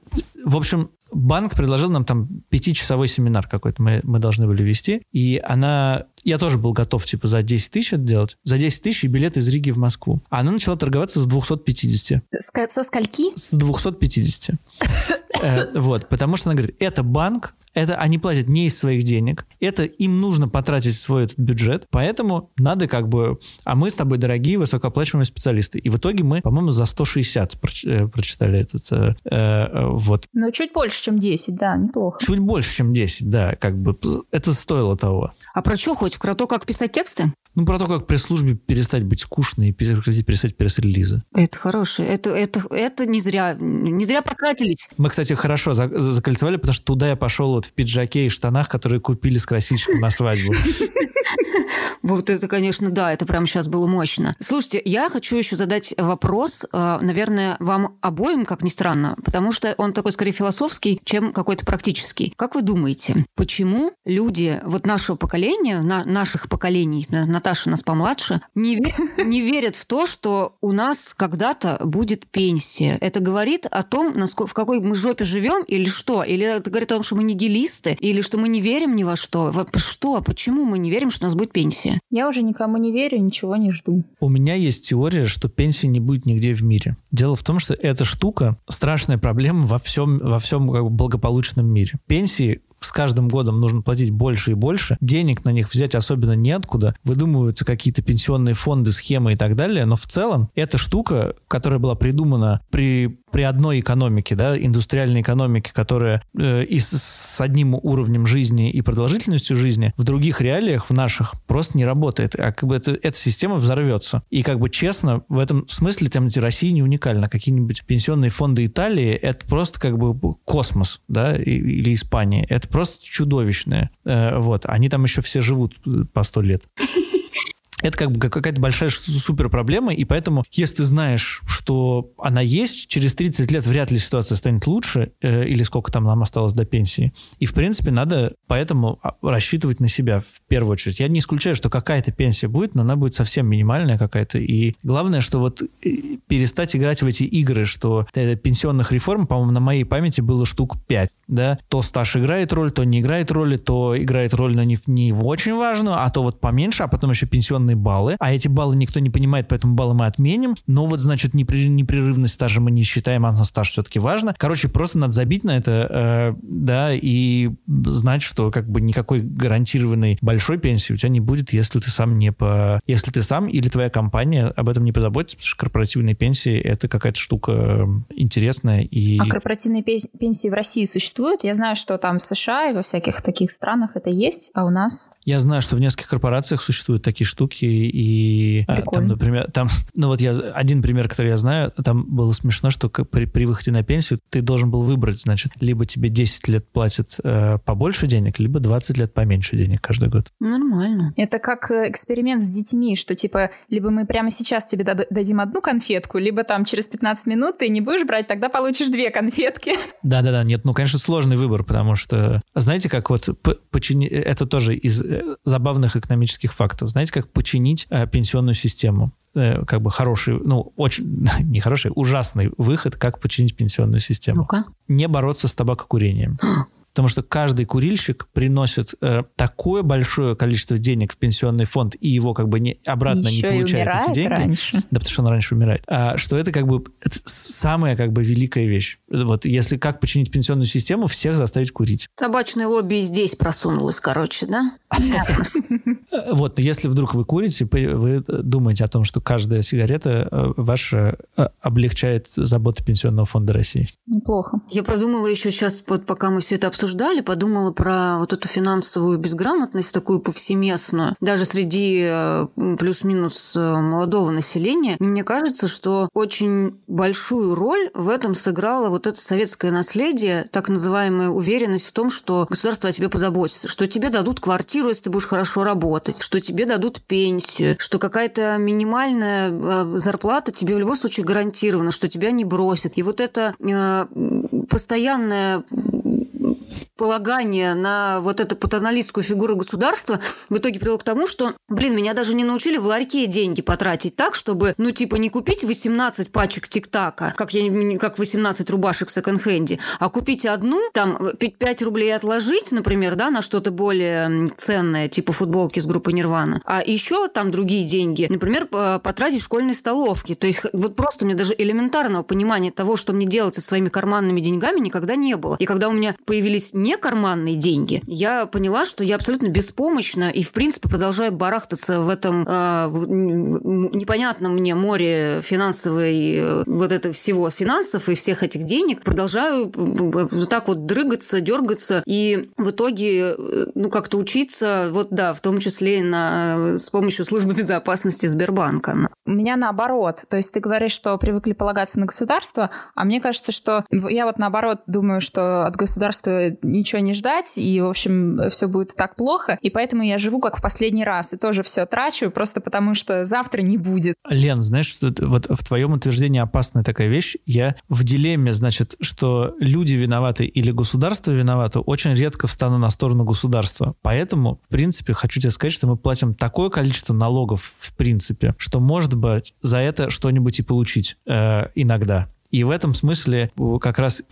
в общем, банк предложил нам там пятичасовой семинар какой-то мы, мы должны были вести, и она... Я тоже был готов, типа, за 10 тысяч это делать. За 10 тысяч и билет из Риги в Москву. А она начала торговаться с 250. Со скольки? С 250. Э, вот, потому что она говорит, это банк, это они платят не из своих денег, это им нужно потратить свой этот бюджет, поэтому надо как бы... А мы с тобой дорогие высокооплачиваемые специалисты. И в итоге мы, по-моему, за 160 э, прочитали этот... Э, э, вот. Ну, чуть больше, чем 10, да, неплохо. Чуть больше, чем 10, да, как бы это стоило того. А про что хоть? Про то, как писать тексты? Ну, про то, как при службе перестать быть скучной и прекратить писать пресс-релизы. Это хорошее. Это, это, это не зря. Не зря потратились. Мы, кстати, хорошо закольцевали, потому что туда я пошел вот в пиджаке и штанах, которые купили с красильщиком на свадьбу. Вот это, конечно, да, это прямо сейчас было мощно. Слушайте, я хочу еще задать вопрос, э, наверное, вам обоим, как ни странно, потому что он такой скорее философский, чем какой-то практический. Как вы думаете, почему люди вот нашего поколения, на, наших поколений, Наташа нас помладше, не, не верят в то, что у нас когда-то будет пенсия? Это говорит о том, насколько, в какой мы жопе живем или что? Или это говорит о том, что мы нигилисты? Или что мы не верим ни во что? Что? Почему мы не верим, что у нас будет пенсия? Я уже никому не верю, ничего не жду. У меня есть теория, что пенсии не будет нигде в мире. Дело в том, что эта штука страшная проблема во всем, во всем как бы, благополучном мире. Пенсии с каждым годом нужно платить больше и больше, денег на них взять особенно неоткуда, выдумываются какие-то пенсионные фонды, схемы и так далее, но в целом эта штука, которая была придумана при при одной экономике, да, индустриальной экономике, которая э, и с, с одним уровнем жизни и продолжительностью жизни, в других реалиях, в наших, просто не работает. А как бы это, эта система взорвется. И как бы честно, в этом смысле там Россия не уникальна. Какие-нибудь пенсионные фонды Италии — это просто как бы космос, да, или Испания. Это просто чудовищные. Э, вот, они там еще все живут по сто лет. Это как бы какая-то большая супер проблема, и поэтому, если ты знаешь, что она есть, через 30 лет вряд ли ситуация станет лучше, э, или сколько там нам осталось до пенсии. И, в принципе, надо поэтому а, рассчитывать на себя в первую очередь. Я не исключаю, что какая-то пенсия будет, но она будет совсем минимальная какая-то. И главное, что вот э, перестать играть в эти игры, что пенсионных реформ, по-моему, на моей памяти было штук 5. Да? То стаж играет роль, то не играет роли, то играет роль, но не, не очень важную, а то вот поменьше, а потом еще пенсионные баллы, а эти баллы никто не понимает, поэтому баллы мы отменим. Но вот, значит, непрерывность стажа мы не считаем, а стаж все-таки важно. Короче, просто надо забить на это, э, да, и знать, что как бы никакой гарантированной большой пенсии у тебя не будет, если ты сам не по... Если ты сам или твоя компания об этом не позаботится, потому что корпоративные пенсии — это какая-то штука э, интересная и... А корпоративные пенсии в России существуют? Я знаю, что там в США и во всяких таких странах это есть, а у нас? Я знаю, что в нескольких корпорациях существуют такие штуки, и а, Прикольно. там, например, там, ну вот я один пример, который я знаю, там было смешно, что при, при выходе на пенсию ты должен был выбрать, значит, либо тебе 10 лет платят э, побольше денег, либо 20 лет поменьше денег каждый год. Нормально. Это как э, эксперимент с детьми, что типа либо мы прямо сейчас тебе дадим одну конфетку, либо там через 15 минут ты не будешь брать, тогда получишь две конфетки. Да-да-да, нет, ну, конечно, сложный выбор, потому что, знаете, как вот почини... это тоже из э, забавных экономических фактов. Знаете, как починить э, пенсионную систему? Э, как бы хороший, ну, очень, не хороший, ужасный выход, как починить пенсионную систему. Ну-ка. Не бороться с табакокурением. потому что каждый курильщик приносит э, такое большое количество денег в пенсионный фонд и его как бы не, обратно Еще не получает эти деньги, раньше. да, потому что он раньше умирает, а, что это как бы это самая как бы великая вещь. Вот если как починить пенсионную систему, всех заставить курить. Табачное лобби здесь просунулось, короче, да? Вот, но если вдруг вы курите, вы думаете о том, что каждая сигарета э, ваша э, облегчает заботу Пенсионного фонда России. Неплохо. Я продумала еще сейчас, вот пока мы все это обсуждали, обсуждали, подумала про вот эту финансовую безграмотность такую повсеместную, даже среди э, плюс-минус э, молодого населения. Мне кажется, что очень большую роль в этом сыграло вот это советское наследие, так называемая уверенность в том, что государство о тебе позаботится, что тебе дадут квартиру, если ты будешь хорошо работать, что тебе дадут пенсию, что какая-то минимальная э, зарплата тебе в любом случае гарантирована, что тебя не бросят. И вот это постоянное полагание на вот эту патерналистскую фигуру государства в итоге привело к тому, что, блин, меня даже не научили в ларьке деньги потратить так, чтобы, ну, типа, не купить 18 пачек тик-така, как, я, как 18 рубашек в секонд-хенде, а купить одну, там, 5 рублей отложить, например, да, на что-то более ценное, типа футболки с группы Нирвана, а еще там другие деньги, например, потратить в школьной столовке. То есть вот просто у меня даже элементарного понимания того, что мне делать со своими карманными деньгами, никогда не было. И когда у меня появились не карманные деньги, я поняла, что я абсолютно беспомощна и, в принципе, продолжаю барахтаться в этом э, непонятном мне море финансовой, э, вот это всего финансов и всех этих денег. Продолжаю вот так вот дрыгаться, дергаться и в итоге, э, ну, как-то учиться, вот да, в том числе на, с помощью службы безопасности Сбербанка. У меня наоборот. То есть ты говоришь, что привыкли полагаться на государство, а мне кажется, что я вот наоборот думаю, что от государства ничего не ждать, и, в общем, все будет так плохо, и поэтому я живу как в последний раз, и тоже все трачу, просто потому что завтра не будет. Лен, знаешь, вот в твоем утверждении опасная такая вещь. Я в дилемме, значит, что люди виноваты или государство виновато, очень редко встану на сторону государства. Поэтому, в принципе, хочу тебе сказать, что мы платим такое количество налогов, в принципе, что, может быть, за это что-нибудь и получить э, иногда. И в этом смысле как раз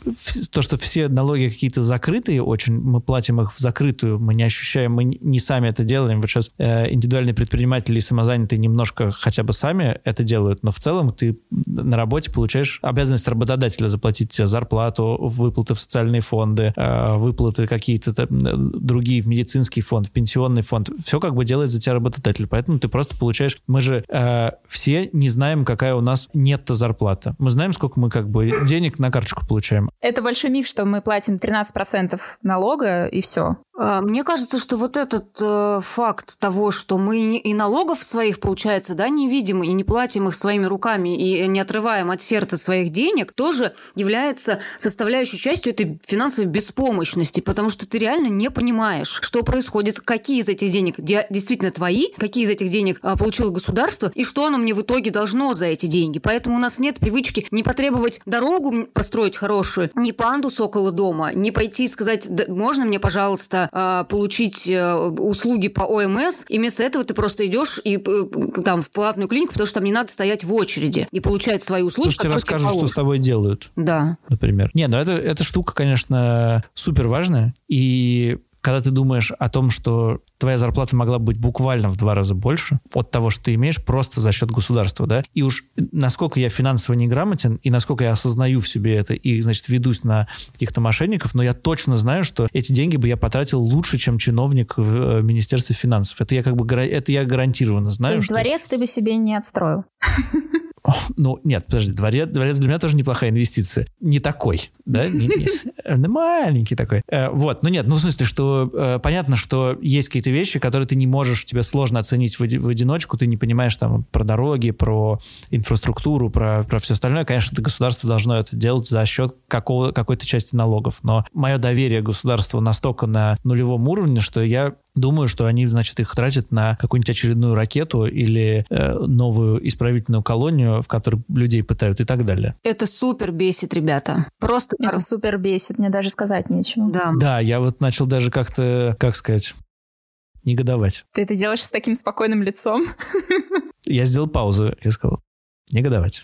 то, что все налоги какие-то закрытые очень, мы платим их в закрытую, мы не ощущаем, мы не сами это делаем. Вот сейчас э, индивидуальные предприниматели и самозанятые немножко хотя бы сами это делают, но в целом ты на работе получаешь обязанность работодателя заплатить тебе зарплату, выплаты в социальные фонды, э, выплаты какие-то другие в медицинский фонд, в пенсионный фонд. Все как бы делает за тебя работодатель. Поэтому ты просто получаешь... Мы же э, все не знаем, какая у нас нет-то зарплата. Мы знаем, сколько мы мы как бы денег на карточку получаем. Это большой миф, что мы платим 13% налога и все. А, мне кажется, что вот этот э, факт того, что мы и налогов своих, получается, да, не видим и не платим их своими руками и не отрываем от сердца своих денег, тоже является составляющей частью этой финансовой беспомощности, потому что ты реально не понимаешь, что происходит, какие из этих денег действительно твои, какие из этих денег а, получило государство и что оно мне в итоге должно за эти деньги. Поэтому у нас нет привычки не потребовать дорогу построить хорошую, не пандус около дома, не пойти и сказать, можно мне, пожалуйста, э, получить э, услуги по ОМС, и вместо этого ты просто идешь и э, там в платную клинику, потому что там не надо стоять в очереди и получать свои услуги. Слушай, тебе расскажут, что с тобой делают. Да. Например. Не, ну это, эта штука, конечно, супер важная. И когда ты думаешь о том, что твоя зарплата могла быть буквально в два раза больше от того, что ты имеешь просто за счет государства, да, и уж насколько я финансово неграмотен, и насколько я осознаю в себе это, и, значит, ведусь на каких-то мошенников, но я точно знаю, что эти деньги бы я потратил лучше, чем чиновник в э, Министерстве финансов. Это я как бы, это я гарантированно знаю. То есть что... дворец ты бы себе не отстроил? Ну, нет, подожди, дворец, дворец для меня тоже неплохая инвестиция. Не такой, да? Не, не, маленький такой. Э, вот, ну нет, ну в смысле, что э, понятно, что есть какие-то вещи, которые ты не можешь, тебе сложно оценить в, в одиночку, ты не понимаешь там про дороги, про инфраструктуру, про, про все остальное. Конечно, государство должно это делать за счет какого, какой-то части налогов. Но мое доверие государству настолько на нулевом уровне, что я Думаю, что они, значит, их тратят на какую-нибудь очередную ракету или э, новую исправительную колонию, в которой людей пытают и так далее. Это супер бесит, ребята. Просто... Это супер бесит, мне даже сказать нечего. Да. Да, я вот начал даже как-то, как сказать, негодовать. Ты это делаешь с таким спокойным лицом? Я сделал паузу и сказал, негодовать.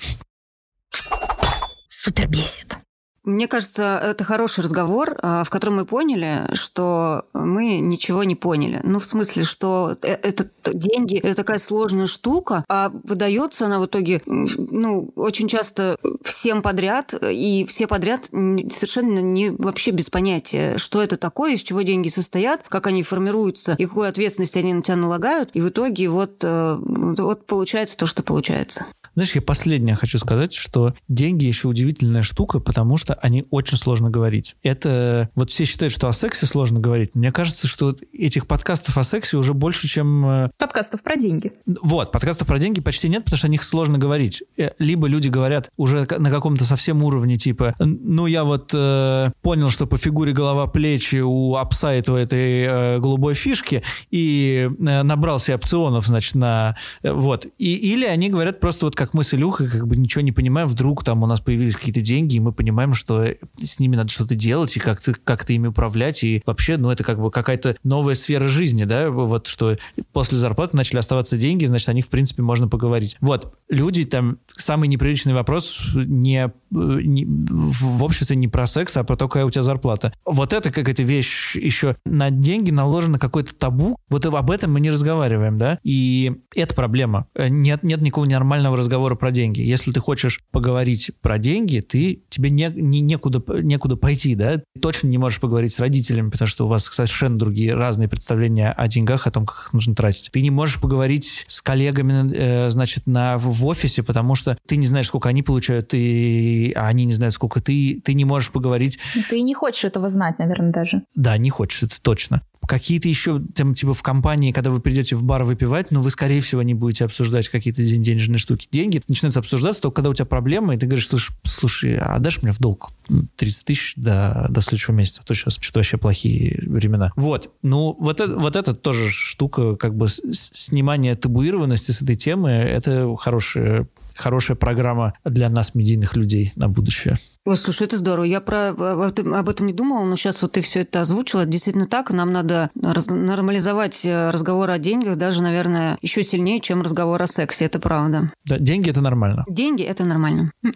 Супер бесит. Мне кажется, это хороший разговор, а, в котором мы поняли, что мы ничего не поняли. Ну, в смысле, что э, это деньги, это такая сложная штука, а выдается она в итоге, ну, очень часто всем подряд, и все подряд совершенно не вообще без понятия, что это такое, из чего деньги состоят, как они формируются и какую ответственность они на тебя налагают. И в итоге вот, э, вот получается то, что получается. Знаешь, я последнее хочу сказать, что деньги еще удивительная штука, потому что они очень сложно говорить. Это вот все считают, что о сексе сложно говорить. Мне кажется, что этих подкастов о сексе уже больше, чем... Э, подкастов про деньги. Вот, подкастов про деньги почти нет, потому что о них сложно говорить. Э, либо люди говорят уже на каком-то совсем уровне, типа, ну, я вот э, понял, что по фигуре голова-плечи у апсайта у этой э, голубой фишки, и э, набрал себе опционов, значит, на... Э, вот. И, или они говорят просто вот как мы с Илюхой как бы ничего не понимаем, вдруг там у нас появились какие-то деньги, и мы понимаем, что с ними надо что-то делать, и как-то как ими управлять, и вообще, ну, это как бы какая-то новая сфера жизни, да, вот что после зарплаты начали оставаться деньги, значит, о них, в принципе, можно поговорить. Вот, люди там, самый неприличный вопрос не, не в обществе не про секс, а про то, какая у тебя зарплата. Вот это как эта вещь еще на деньги наложено какой-то табу, вот об этом мы не разговариваем, да, и это проблема. Нет, нет никакого нормального разговора разговора про деньги. Если ты хочешь поговорить про деньги, ты, тебе не, не, некуда, некуда пойти, да? Ты точно не можешь поговорить с родителями, потому что у вас совершенно другие, разные представления о деньгах, о том, как их нужно тратить. Ты не можешь поговорить с коллегами, э, значит, на, в офисе, потому что ты не знаешь, сколько они получают, и, а они не знают, сколько ты. Ты не можешь поговорить. Ну, ты не хочешь этого знать, наверное, даже. Да, не хочешь, это точно какие-то еще, там, типа, в компании, когда вы придете в бар выпивать, но ну, вы, скорее всего, не будете обсуждать какие-то денежные штуки. Деньги начинаются обсуждаться только когда у тебя проблемы, и ты говоришь, слушай, слушай а дашь мне в долг 30 тысяч до, до следующего месяца, а то сейчас что-то вообще плохие времена. Вот. Ну, вот это, вот это тоже штука, как бы снимание табуированности с этой темы, это хорошая хорошая программа для нас, медийных людей, на будущее. Ой, слушай, это здорово. Я про, об этом не думала, но сейчас вот ты все это озвучила. действительно так. Нам надо раз, нормализовать э, разговор о деньгах даже, наверное, еще сильнее, чем разговор о сексе. Это правда. Да, деньги – это нормально. Деньги – это нормально.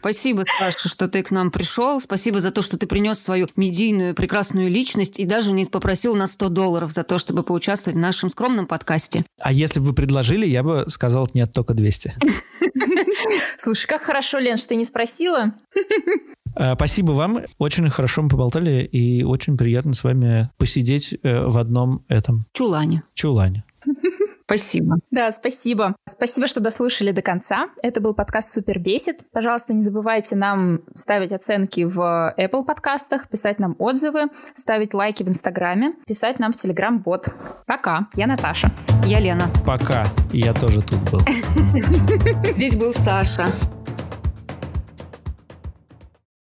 Спасибо, Саша, что ты к нам пришел. Спасибо за то, что ты принес свою медийную прекрасную личность и даже не попросил на 100 долларов за то, чтобы поучаствовать в нашем скромном подкасте. А если бы вы предложили, я бы сказал нет, только 200. Слушай, как хорошо, Лен, что ты не спросила. Э, спасибо вам. Очень хорошо мы поболтали, и очень приятно с вами посидеть э, в одном этом... Чулане. Чулане. Спасибо. Да, спасибо. Спасибо, что дослушали до конца. Это был подкаст Супер Бесит. Пожалуйста, не забывайте нам ставить оценки в Apple подкастах, писать нам отзывы, ставить лайки в Инстаграме, писать нам в Телеграм-бот. Пока. Я Наташа. Я Лена. Пока. Я тоже тут был. Здесь был Саша.